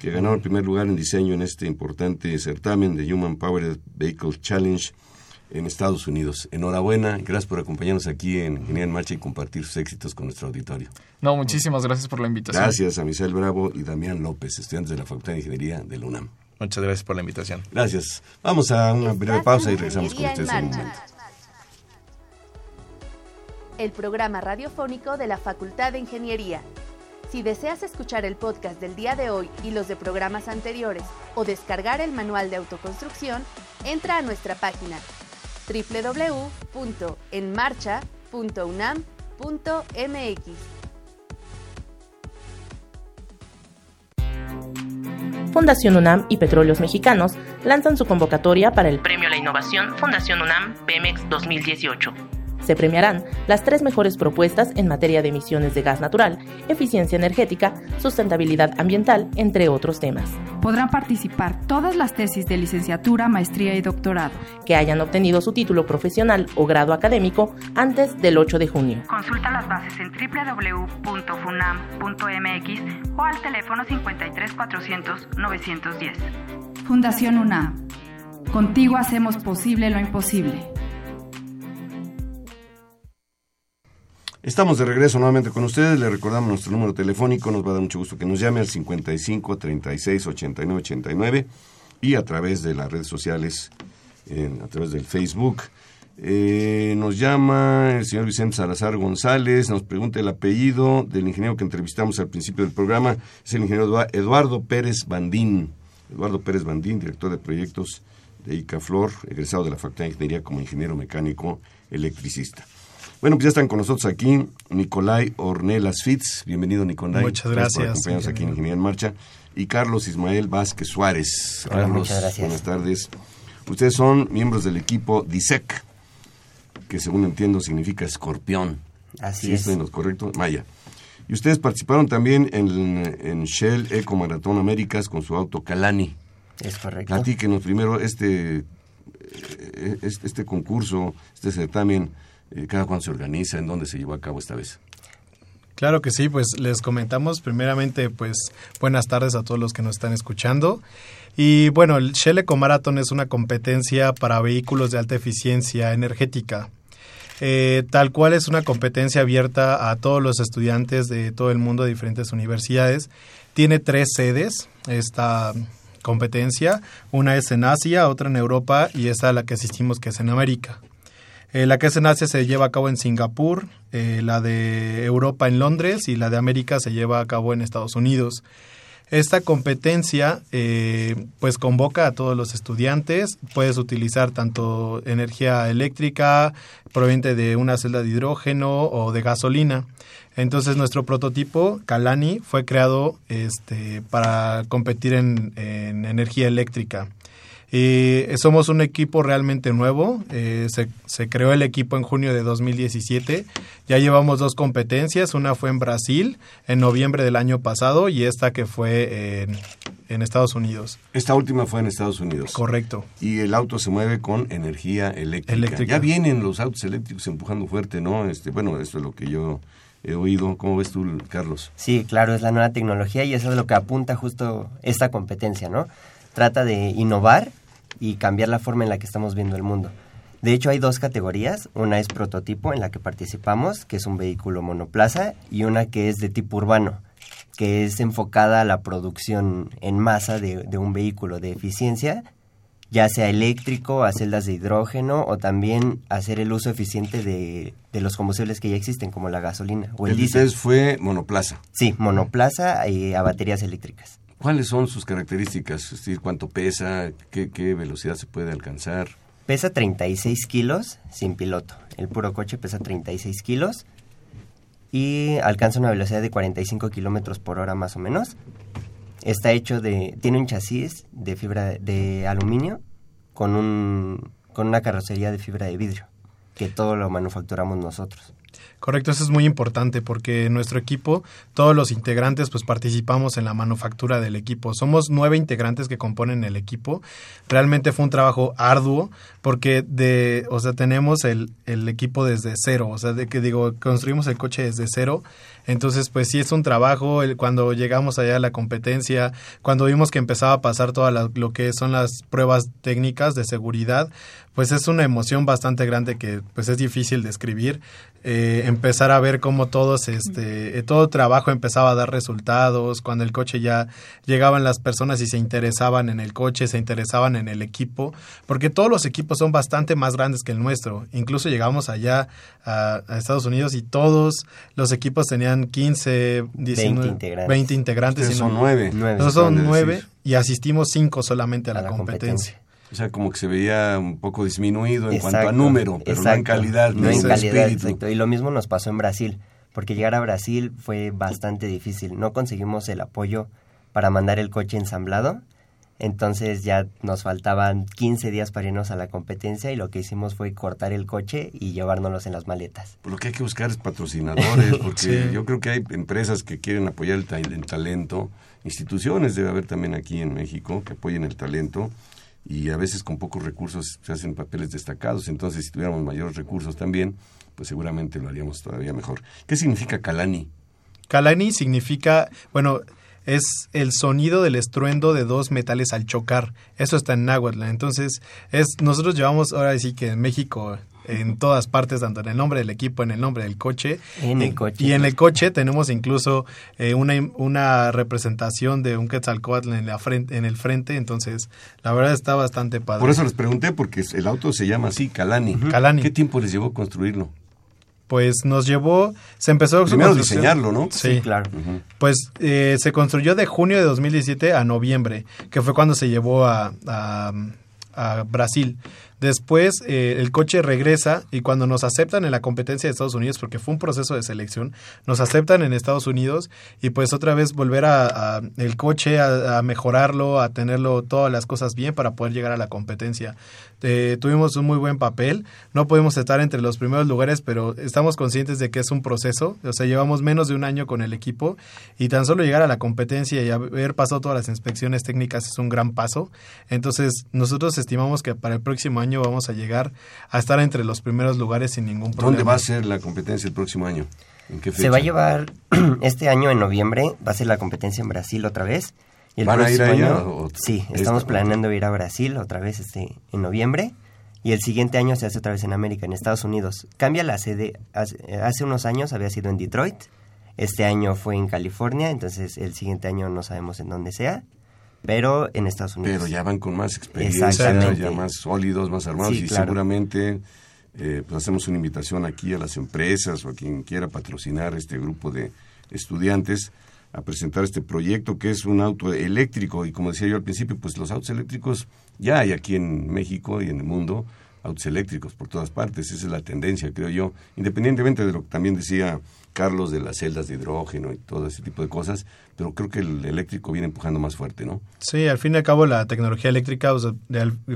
que ganó el primer lugar en diseño en este importante certamen de Human Powered Vehicle Challenge en Estados Unidos. Enhorabuena, gracias por acompañarnos aquí en Ingeniería en Marcha y compartir sus éxitos con nuestro auditorio. No, muchísimas gracias por la invitación. Gracias a Michelle Bravo y Damián López, estudiantes de la Facultad de Ingeniería de la UNAM. Muchas gracias por la invitación. Gracias. Vamos a una breve pausa y regresamos con ustedes en un momento. El programa radiofónico de la Facultad de Ingeniería. Si deseas escuchar el podcast del día de hoy y los de programas anteriores o descargar el manual de autoconstrucción, entra a nuestra página www.enmarcha.unam.mx. Fundación UNAM y Petróleos Mexicanos lanzan su convocatoria para el Premio a la Innovación Fundación UNAM Pemex 2018 se premiarán las tres mejores propuestas en materia de emisiones de gas natural, eficiencia energética, sustentabilidad ambiental, entre otros temas. Podrán participar todas las tesis de licenciatura, maestría y doctorado que hayan obtenido su título profesional o grado académico antes del 8 de junio. Consulta las bases en www.funam.mx o al teléfono 53 400 910. Fundación UNAM. Contigo hacemos posible lo imposible. Estamos de regreso nuevamente con ustedes. Le recordamos nuestro número telefónico. Nos va a dar mucho gusto que nos llame al 55 36 89 89 y a través de las redes sociales, a través del Facebook. Eh, nos llama el señor Vicente Salazar González, nos pregunta el apellido del ingeniero que entrevistamos al principio del programa. Es el ingeniero Eduardo Pérez Bandín. Eduardo Pérez Bandín, director de proyectos de ICAFLOR, egresado de la Facultad de Ingeniería como ingeniero mecánico electricista. Bueno, pues ya están con nosotros aquí Nicolai Ornelas Fitz. Bienvenido, Nicolai. Muchas gracias. por aquí en Ingeniería en Marcha. Y Carlos Ismael Vázquez Suárez. Carlos, muchas gracias. buenas tardes. Ustedes son miembros del equipo DISEC, que según entiendo significa escorpión. Así ¿Sí es. ¿Estoy en correcto? Maya. Y ustedes participaron también en, en Shell Eco Maratón Américas con su auto Calani. Es correcto. Platíquenos primero este, eh, este, este concurso, este certamen eh, ¿Cada cuándo se organiza? ¿En dónde se llevó a cabo esta vez? Claro que sí, pues les comentamos primeramente, pues buenas tardes a todos los que nos están escuchando. Y bueno, el Shell Eco Marathon es una competencia para vehículos de alta eficiencia energética. Eh, tal cual es una competencia abierta a todos los estudiantes de todo el mundo de diferentes universidades. Tiene tres sedes esta competencia. Una es en Asia, otra en Europa y esta la que asistimos que es en América. Eh, la que es en Asia se lleva a cabo en Singapur, eh, la de Europa en Londres y la de América se lleva a cabo en Estados Unidos. Esta competencia eh, pues convoca a todos los estudiantes, puedes utilizar tanto energía eléctrica proveniente de una celda de hidrógeno o de gasolina. Entonces nuestro prototipo Calani fue creado este, para competir en energía eléctrica. Eh, somos un equipo realmente nuevo. Eh, se, se, creó el equipo en junio de 2017. Ya llevamos dos competencias. Una fue en Brasil en noviembre del año pasado y esta que fue en, en Estados Unidos. Esta última fue en Estados Unidos. Correcto. Y el auto se mueve con energía eléctrica. eléctrica. Ya vienen los autos eléctricos empujando fuerte, ¿no? Este, bueno, esto es lo que yo he oído. ¿Cómo ves tú, Carlos? Sí, claro, es la nueva tecnología y eso es lo que apunta justo esta competencia, ¿no? Trata de innovar y cambiar la forma en la que estamos viendo el mundo. De hecho, hay dos categorías. Una es prototipo, en la que participamos, que es un vehículo monoplaza, y una que es de tipo urbano, que es enfocada a la producción en masa de, de un vehículo de eficiencia, ya sea eléctrico, a celdas de hidrógeno, o también hacer el uso eficiente de, de los combustibles que ya existen, como la gasolina o el, el diésel. fue monoplaza. Sí, monoplaza y a baterías eléctricas. ¿Cuáles son sus características? ¿cuánto pesa? ¿Qué, ¿Qué, velocidad se puede alcanzar? Pesa 36 kilos sin piloto. El puro coche pesa 36 kilos y alcanza una velocidad de 45 kilómetros por hora más o menos. Está hecho de... Tiene un chasis de fibra de aluminio con, un, con una carrocería de fibra de vidrio, que todo lo manufacturamos nosotros. Correcto, eso es muy importante porque nuestro equipo, todos los integrantes, pues participamos en la manufactura del equipo. Somos nueve integrantes que componen el equipo. Realmente fue un trabajo arduo porque de, o sea, tenemos el, el equipo desde cero, o sea, de que digo, construimos el coche desde cero. Entonces, pues sí es un trabajo. El, cuando llegamos allá a la competencia, cuando vimos que empezaba a pasar todo lo que son las pruebas técnicas de seguridad, pues es una emoción bastante grande que pues es difícil describir. Eh, empezar a ver cómo todos, este, eh, todo trabajo empezaba a dar resultados, cuando el coche ya llegaban las personas y se interesaban en el coche, se interesaban en el equipo, porque todos los equipos son bastante más grandes que el nuestro. Incluso llegamos allá a, Estados Unidos y todos los equipos tenían 15, 19, 20 integrantes. son nueve. son nueve y asistimos cinco solamente a, la, competencia. O sea, como que se veía un poco disminuido en cuanto a número, pero no en calidad. No en calidad, exacto. Y lo mismo nos pasó en Brasil, porque llegar a Brasil fue bastante difícil. No conseguimos el apoyo para mandar el coche ensamblado. Entonces ya nos faltaban 15 días para irnos a la competencia y lo que hicimos fue cortar el coche y llevárnoslos en las maletas. Pues lo que hay que buscar es patrocinadores, porque yo creo que hay empresas que quieren apoyar el, el talento, instituciones debe haber también aquí en México que apoyen el talento y a veces con pocos recursos se hacen papeles destacados. Entonces, si tuviéramos mayores recursos también, pues seguramente lo haríamos todavía mejor. ¿Qué significa Kalani? Kalani significa, bueno, es el sonido del estruendo de dos metales al chocar. Eso está en náhuatl. Entonces, es nosotros llevamos ahora sí que en México en todas partes, tanto en el nombre del equipo, en el nombre del coche. En el coche. Y en el coche tenemos incluso eh, una, una representación de un Quetzalcoatl en, la frente, en el frente, entonces la verdad está bastante padre. Por eso les pregunté, porque el auto se llama así, Calani. ¿Qué tiempo les llevó construirlo? Pues nos llevó, se empezó Primero diseñarlo, ¿no? Sí, claro. Pues eh, se construyó de junio de 2017 a noviembre, que fue cuando se llevó a, a, a Brasil. Después eh, el coche regresa y cuando nos aceptan en la competencia de Estados Unidos, porque fue un proceso de selección, nos aceptan en Estados Unidos y pues otra vez volver a, el coche a, mejorarlo, a tenerlo todas las cosas bien para poder llegar a la competencia. Eh, tuvimos un muy buen papel, no podemos estar entre los primeros lugares, pero estamos conscientes de que es un proceso, o sea, llevamos menos de un año con el equipo y tan solo llegar a la competencia y haber pasado todas las inspecciones técnicas es un gran paso. Entonces, nosotros estimamos que para el próximo año vamos a llegar a estar entre los primeros lugares sin ningún problema. ¿Dónde va a ser la competencia el próximo año? ¿En qué fecha? Se va a llevar este año en noviembre, va a ser la competencia en Brasil otra vez. Y el ¿Van a ir allá? sí, estamos planeando ir a Brasil otra vez este en noviembre. Y el siguiente año se hace otra vez en América, en Estados Unidos. Cambia la sede. Hace, unos años había sido en Detroit. Este año fue en California. Entonces el siguiente año no sabemos en dónde sea pero en Estados Unidos. Pero ya van con más experiencia, ya más sólidos, más armados y seguramente eh, pues hacemos una invitación aquí a las empresas o a quien quiera patrocinar este grupo de estudiantes a presentar este proyecto que es un auto eléctrico. Y como decía yo al principio, pues los autos eléctricos ya hay aquí en México y en el mundo autos eléctricos por todas partes, esa es la tendencia creo yo, independientemente de lo que también decía Carlos de las celdas de hidrógeno y todo ese tipo de cosas, pero creo que el eléctrico viene empujando más fuerte, ¿no? Sí, al fin y al cabo la tecnología eléctrica,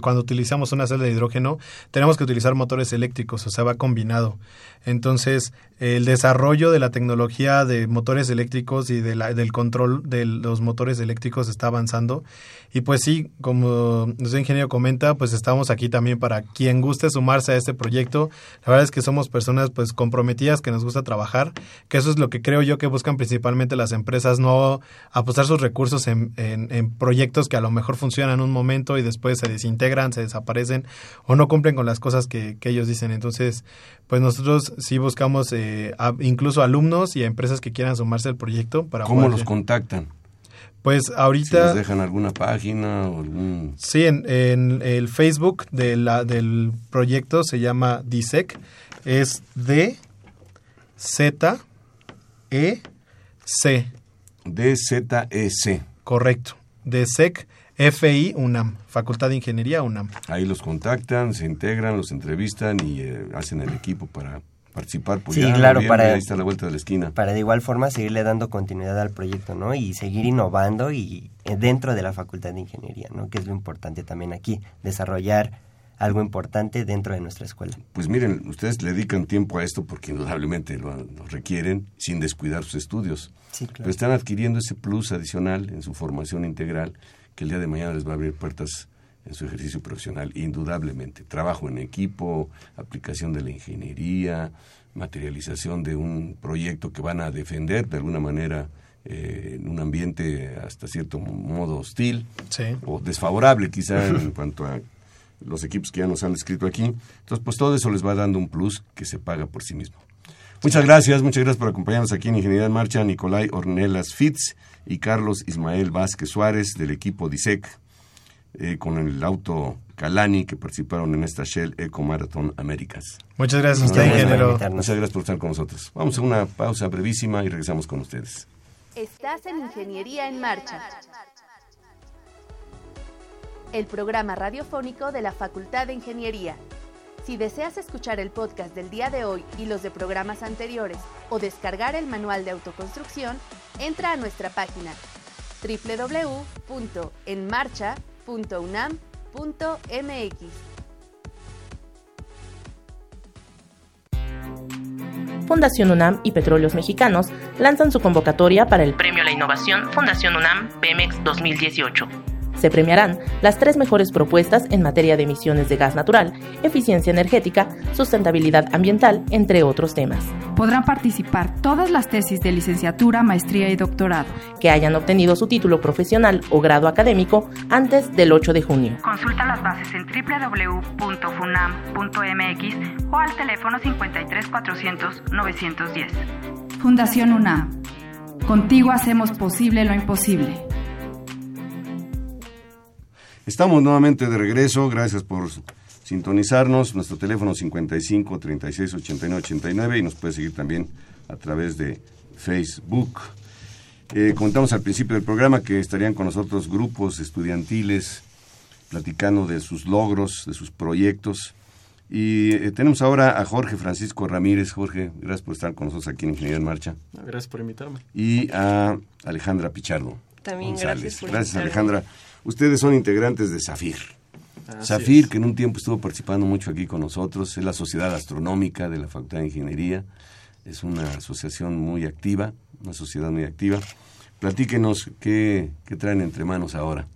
cuando utilizamos una celda de hidrógeno, tenemos que utilizar motores eléctricos, o sea, va combinado. Entonces, el desarrollo de la tecnología de motores eléctricos y de la, del control de los motores eléctricos está avanzando. Y pues sí, como nuestro ingeniero comenta, pues estamos aquí también para quien guste sumarse a este proyecto. La verdad es que somos personas pues comprometidas que nos gusta trabajar, que eso es lo que creo yo que buscan principalmente las empresas, no apostar sus recursos en, en, proyectos que a lo mejor funcionan un momento y después se desintegran, se desaparecen o no cumplen con las cosas que, ellos dicen. Entonces, pues nosotros sí buscamos eh, incluso alumnos y a empresas que quieran sumarse al proyecto para... ¿Cómo los contactan? Pues ahorita... Si dejan alguna página o algún... Sí, en, en el Facebook de la, del proyecto se llama DISEC, es D, Z, E, C. DZEC. Correcto. DSEC FI UNAM, Facultad de Ingeniería UNAM. Ahí los contactan, se integran, los entrevistan y eh, hacen el equipo para participar. Pues sí, claro, para, ahí está la vuelta de la esquina. Para de igual forma seguirle dando continuidad al proyecto, ¿no? Y seguir innovando y eh, dentro de la Facultad de Ingeniería, ¿no? Que es lo importante también aquí, desarrollar algo importante dentro de nuestra escuela. Pues miren, ustedes le dedican tiempo a esto porque indudablemente lo, requieren sin descuidar sus estudios. Sí, claro. Pero están adquiriendo ese plus adicional en su formación integral que el día de mañana les va a abrir puertas en su ejercicio profesional, indudablemente. Trabajo en equipo, aplicación de la ingeniería, materialización de un proyecto que van a defender de alguna manera eh, en un ambiente hasta cierto modo hostil sí. o desfavorable quizá en cuanto a los equipos que ya nos han escrito aquí. Entonces, pues todo eso les va dando un plus que se paga por sí mismo. Muchas gracias, muchas gracias por acompañarnos aquí en Ingeniería en Marcha, Nicolai Ornelas Fitz y Carlos Ismael Vázquez Suárez del equipo DISEC, eh, con el auto Calani que participaron en esta Shell Eco Marathon Américas. Muchas gracias a usted, ingeniero. Muchas gracias por estar con nosotros. Vamos a una pausa brevísima y regresamos con ustedes. Estás en Ingeniería en Marcha, el programa radiofónico de la Facultad de Ingeniería. Si deseas escuchar el podcast del día de hoy y los de programas anteriores o descargar el manual de autoconstrucción, entra a nuestra página www.enmarcha.unam.mx. Fundación UNAM y Petróleos Mexicanos lanzan su convocatoria para el Premio a la Innovación Fundación UNAM Pemex 2018 se premiarán las tres mejores propuestas en materia de emisiones de gas natural, eficiencia energética, sustentabilidad ambiental, entre otros temas. Podrán participar todas las tesis de licenciatura, maestría y doctorado que hayan obtenido su título profesional o grado académico antes del 8 de junio. Consulta las bases en www.funam.mx o al teléfono 53 400 910. Fundación UNAM. Contigo hacemos posible lo imposible. Estamos nuevamente de regreso, gracias por sintonizarnos. Nuestro teléfono 55 36 89 89 y nos puede seguir también a través de Facebook. Eh, comentamos al principio del programa que estarían con nosotros grupos estudiantiles platicando de sus logros, de sus proyectos. Y eh, tenemos ahora a Jorge Francisco Ramírez. Jorge, gracias por estar con nosotros aquí en Ingeniería en Marcha. Gracias por invitarme. Y a Alejandra Pichardo. También gracias por Gracias, Alejandra. Ustedes son integrantes de SAFIR. SAFIR, que en un tiempo estuvo participando mucho aquí con nosotros, es la Sociedad Astronómica de la Facultad de Ingeniería. Es una asociación muy activa, una sociedad muy activa. Platíquenos qué, traen entre manos ahora.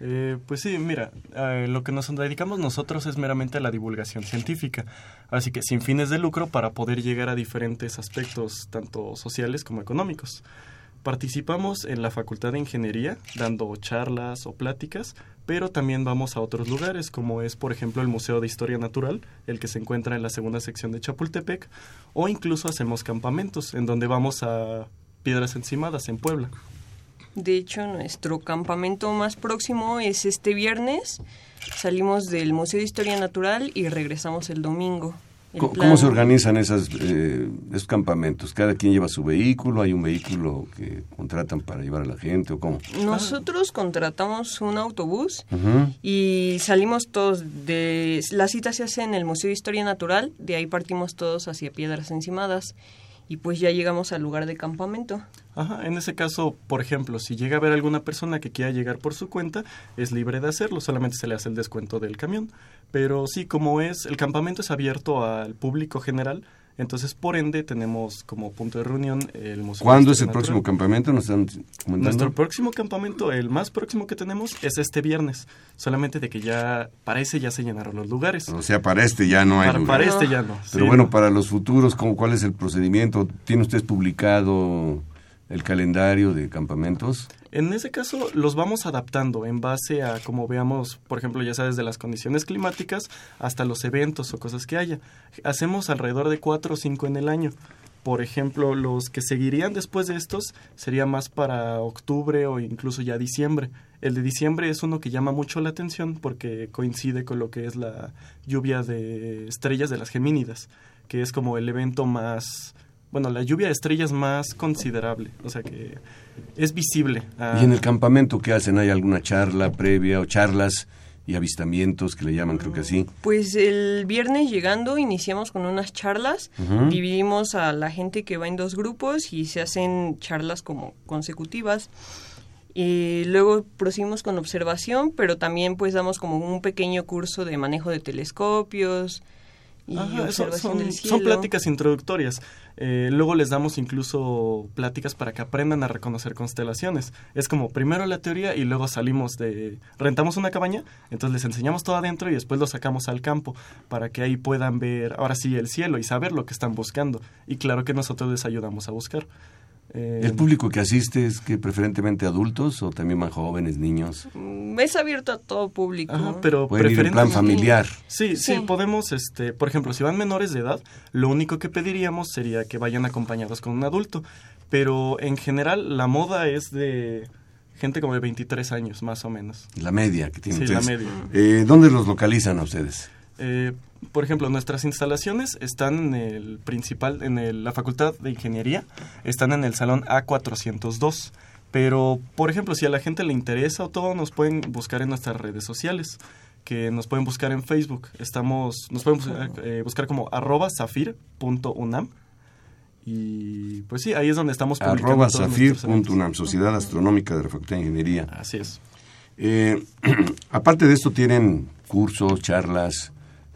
Eh, pues sí, mira, eh, lo que nos dedicamos nosotros es meramente a la divulgación científica, así que sin fines de lucro para poder llegar a diferentes aspectos, tanto sociales como económicos. Participamos en la Facultad de Ingeniería dando charlas o pláticas, pero también vamos a otros lugares, como es por ejemplo el Museo de Historia Natural, el que se encuentra en la segunda sección de Chapultepec, o incluso hacemos campamentos, en donde vamos a Piedras Encimadas, en Puebla. De hecho, nuestro campamento más próximo es este viernes. Salimos del Museo de Historia Natural y regresamos el domingo. ¿Cómo, se organizan esas, eh, esos campamentos? ¿Cada quien lleva su vehículo? ¿Hay un vehículo que contratan para llevar a la gente o cómo? Nosotros contratamos un autobús y salimos todos de... La cita se hace en el Museo de Historia Natural, de ahí partimos todos hacia Piedras Encimadas y pues ya llegamos al lugar de campamento. Ajá, en ese caso, por ejemplo, si llega a haber alguna persona que quiera llegar por su cuenta, es libre de hacerlo, solamente se le hace el descuento del camión. Pero sí, como es, el campamento es abierto al público general, entonces, por ende, tenemos como punto de reunión el Museo. ¿Cuándo es el próximo campamento? ¿Nos están Nuestro próximo campamento, el más próximo que tenemos, es este viernes. Solamente de que ya, para ese ya se llenaron los lugares. O sea, para este ya no hay para, Para este ya no. Pero bueno, para los futuros, ¿cuál es el procedimiento? ¿Tiene usted publicado el calendario de campamentos? En ese caso los vamos adaptando en base a como veamos, por ejemplo, ya sea desde las condiciones climáticas hasta los eventos o cosas que haya. Hacemos alrededor de cuatro o cinco en el año. Por ejemplo, los que seguirían después de estos sería más para octubre o incluso ya diciembre. El de diciembre es uno que llama mucho la atención porque coincide con lo que es la lluvia de estrellas de las Gemínidas, que es como el evento más bueno, la lluvia de estrellas más considerable, o sea que es visible. ¿Y en el campamento qué hacen? ¿Hay alguna charla previa o charlas y avistamientos que le llaman, creo que así? Pues el viernes llegando iniciamos con unas charlas, dividimos a la gente que va en dos grupos y se hacen charlas como consecutivas. Y luego proseguimos con observación, pero también pues damos como un pequeño curso de manejo de telescopios, son, pláticas introductorias. Eh, luego les damos incluso pláticas para que aprendan a reconocer constelaciones. Es como primero la teoría y luego salimos de... Rentamos una cabaña, entonces les enseñamos todo adentro y después lo sacamos al campo para que ahí puedan ver ahora sí el cielo y saber lo que están buscando. Y claro que nosotros les ayudamos a buscar. Eh, ¿El público que asiste es que preferentemente adultos o también más jóvenes, niños? Mm, Es abierto a todo público. Ajá, pero Pueden ir en plan familiar. Sí, sí, Sí. podemos, este, por ejemplo, si van menores de edad, lo único que pediríamos sería que vayan acompañados con un adulto. Pero en general la moda es de gente como de 23 años, más o menos. La media que tienen Sí, la media. Eh, ¿Dónde los localizan a ustedes? Eh, por ejemplo, nuestras instalaciones están en el principal, en el- la Facultad de Ingeniería, están en el salón A402. Pero, por ejemplo, si a la gente le interesa o todo, nos pueden buscar en nuestras redes sociales, que nos pueden buscar en Facebook. Estamos, nos pueden buscar, eh, buscar como arroba zafir.unam. Y pues sí, ahí es donde estamos publicando Arroba zafir.unam, Sociedad Astronómica de la Facultad de Ingeniería. Así es. Eh, aparte de esto, tienen cursos, charlas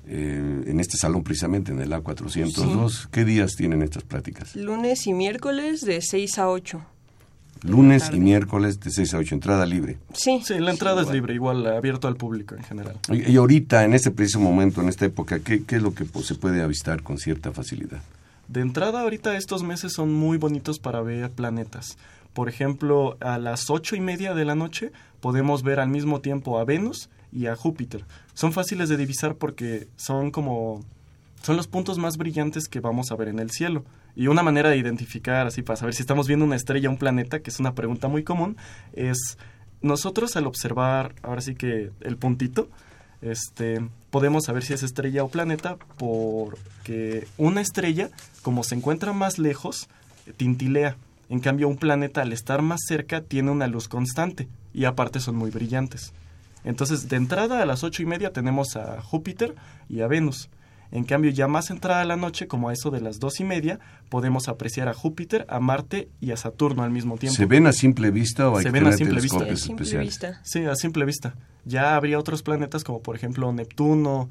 eh, en este salón precisamente, en el A402. ¿Qué días tienen estas pláticas? Lunes y miércoles de 6 a 8. Lunes y miércoles de 6 a 8, entrada libre. Sí. Sí, la entrada es libre, igual abierto al público en general. Y, y ahorita, en este preciso momento, en esta época, ¿qué, qué es lo que pues, se puede avistar con cierta facilidad? De entrada, ahorita estos meses son muy bonitos para ver planetas. Por ejemplo, a las ocho y media de la noche podemos ver al mismo tiempo a Venus y a Júpiter. Son fáciles de divisar porque son como son los puntos más brillantes que vamos a ver en el cielo. Y una manera de identificar, así para saber si estamos viendo una estrella o un planeta, que es una pregunta muy común, es nosotros al observar, ahora sí que el puntito, este, podemos saber si es estrella o planeta porque una estrella, como se encuentra más lejos, tintilea. En cambio, un planeta al estar más cerca tiene una luz constante y aparte son muy brillantes. Entonces, de entrada a las ocho y media tenemos a Júpiter y a Venus. En cambio, ya más entrada la noche, como a eso de las dos y media, podemos apreciar a Júpiter, a Marte y a Saturno al mismo tiempo. ¿Se ven a simple vista o hay Se que ven a simple vista. telescopios A simple especiales? vista. Sí, a simple vista. Ya habría otros planetas como por ejemplo Neptuno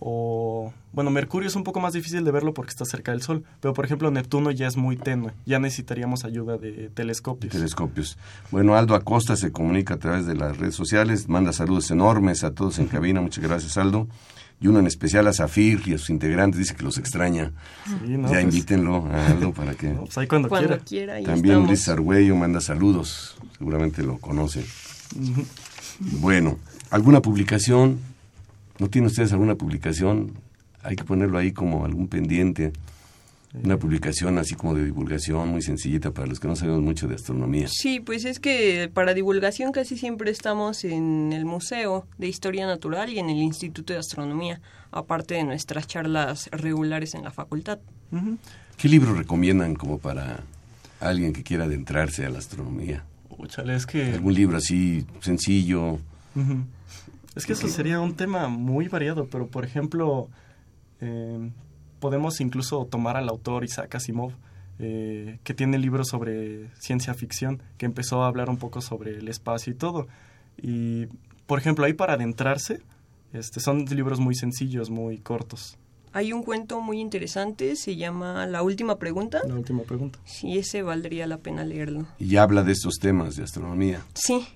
o... Bueno, Mercurio es un poco más difícil de verlo porque está cerca del Sol, pero por ejemplo Neptuno ya es muy tenue, ya necesitaríamos ayuda de telescopios. telescopios. Bueno, Aldo Acosta se comunica a través de las redes sociales, manda saludos enormes a todos en cabina, muchas gracias Aldo. Y uno en especial a Zafir y a sus integrantes, dice que los extraña. Sí, no, ya pues- invítenlo a Aldo para que... No, pues ahí cuando, Cuando quiera. quiera, ahí También estamos. Luis Argüello manda saludos, seguramente lo conocen. Ujú. Bueno, ¿alguna publicación? ¿No tienen ustedes alguna publicación? Hay que ponerlo ahí como algún pendiente. Una publicación así como de divulgación muy sencillita para los que no sabemos mucho de astronomía. Sí, pues es que para divulgación casi siempre estamos en el Museo de Historia Natural y en el Instituto de Astronomía, aparte de nuestras charlas regulares en la facultad. ¿Qué libro recomiendan como para alguien que quiera adentrarse a la astronomía? Úchale, es que... ¿Algún libro así sencillo? Ujú. Es que eso sería un tema muy variado, pero por ejemplo, eh, podemos incluso tomar al autor Isaac Asimov, eh, que tiene libros sobre ciencia ficción, que empezó a hablar un poco sobre el espacio y todo. Y, por ejemplo, ahí para adentrarse, este, son libros muy sencillos, muy cortos. Hay un cuento muy interesante, se llama La Última Pregunta. La última pregunta. Sí, ese valdría la pena leerlo. Y habla de estos temas de astronomía. Sí,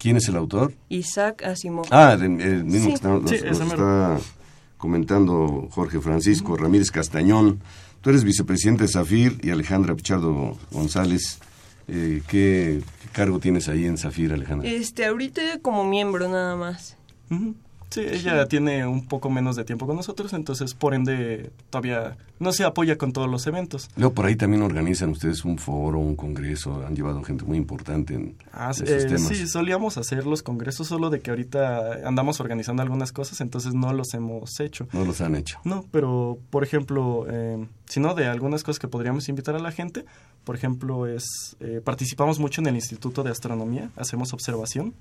¿Quién es el autor? Isaac Asimov. Ah, el, el mismo Sí. que está, nos- Sí, nos está comentando Jorge Francisco Ramírez Castañón. Tú eres vicepresidente de Zafir y Alejandra Pichardo González. Eh, ¿qué, qué cargo tienes ahí en Zafir, Alejandra? Este, ahorita como miembro nada más. Ujú. Sí, ella tiene un poco menos de tiempo con nosotros, entonces por ende todavía no se apoya con todos los eventos. Luego por ahí también organizan ustedes un foro, un congreso, han llevado gente muy importante en Ah, esos eh, temas. sí, solíamos hacer los congresos, solo de que ahorita andamos organizando algunas cosas, entonces no los hemos hecho. No los han hecho. No, pero por ejemplo, eh, sino de algunas cosas que podríamos invitar a la gente, por ejemplo, es eh, participamos mucho en el Instituto de Astronomía, hacemos observación.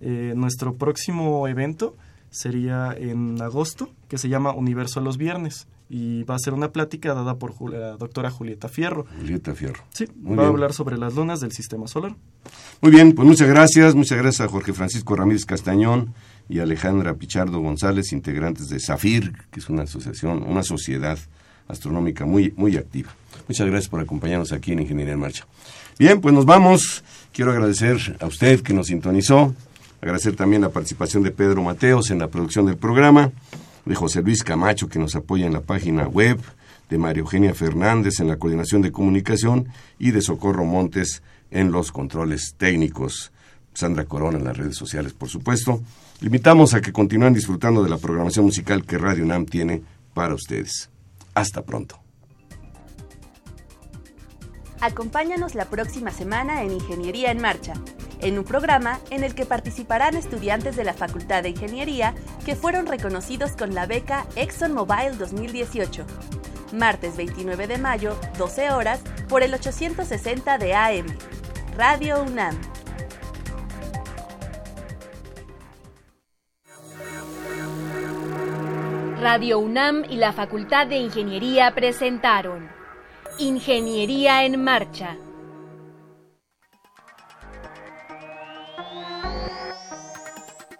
Eh, nuestro próximo evento sería en agosto, que se llama Universo los Viernes, y va a ser una plática dada por la doctora Julieta Fierro. Julieta Fierro. Sí, Muy va a hablar sobre las lunas del sistema solar. Muy bien, pues muchas gracias. Muchas gracias a Jorge Francisco Ramírez Castañón y Alejandra Pichardo González, integrantes de Zafir, que es una asociación, una sociedad astronómica muy, muy activa. Muchas gracias por acompañarnos aquí en Ingeniería en Marcha. Bien, pues nos vamos. Quiero agradecer a usted que nos sintonizó. Agradecer también la participación de Pedro Mateos en la producción del programa, de José Luis Camacho que nos apoya en la página web, de María Eugenia Fernández en la coordinación de comunicación y de Socorro Montes en los controles técnicos. Sandra Corona en las redes sociales, por supuesto. Invitamos a que continúen disfrutando de la programación musical que Radio UNAM tiene para ustedes. Hasta pronto. Acompáñanos la próxima semana en Ingeniería en Marcha, en un programa en el que participarán estudiantes de la Facultad de Ingeniería que fueron reconocidos con la beca ExxonMobil 2018. Martes 29 de mayo, 12 horas, por el 860 de AM. Radio UNAM. Radio UNAM y la Facultad de Ingeniería presentaron Ingeniería en Marcha.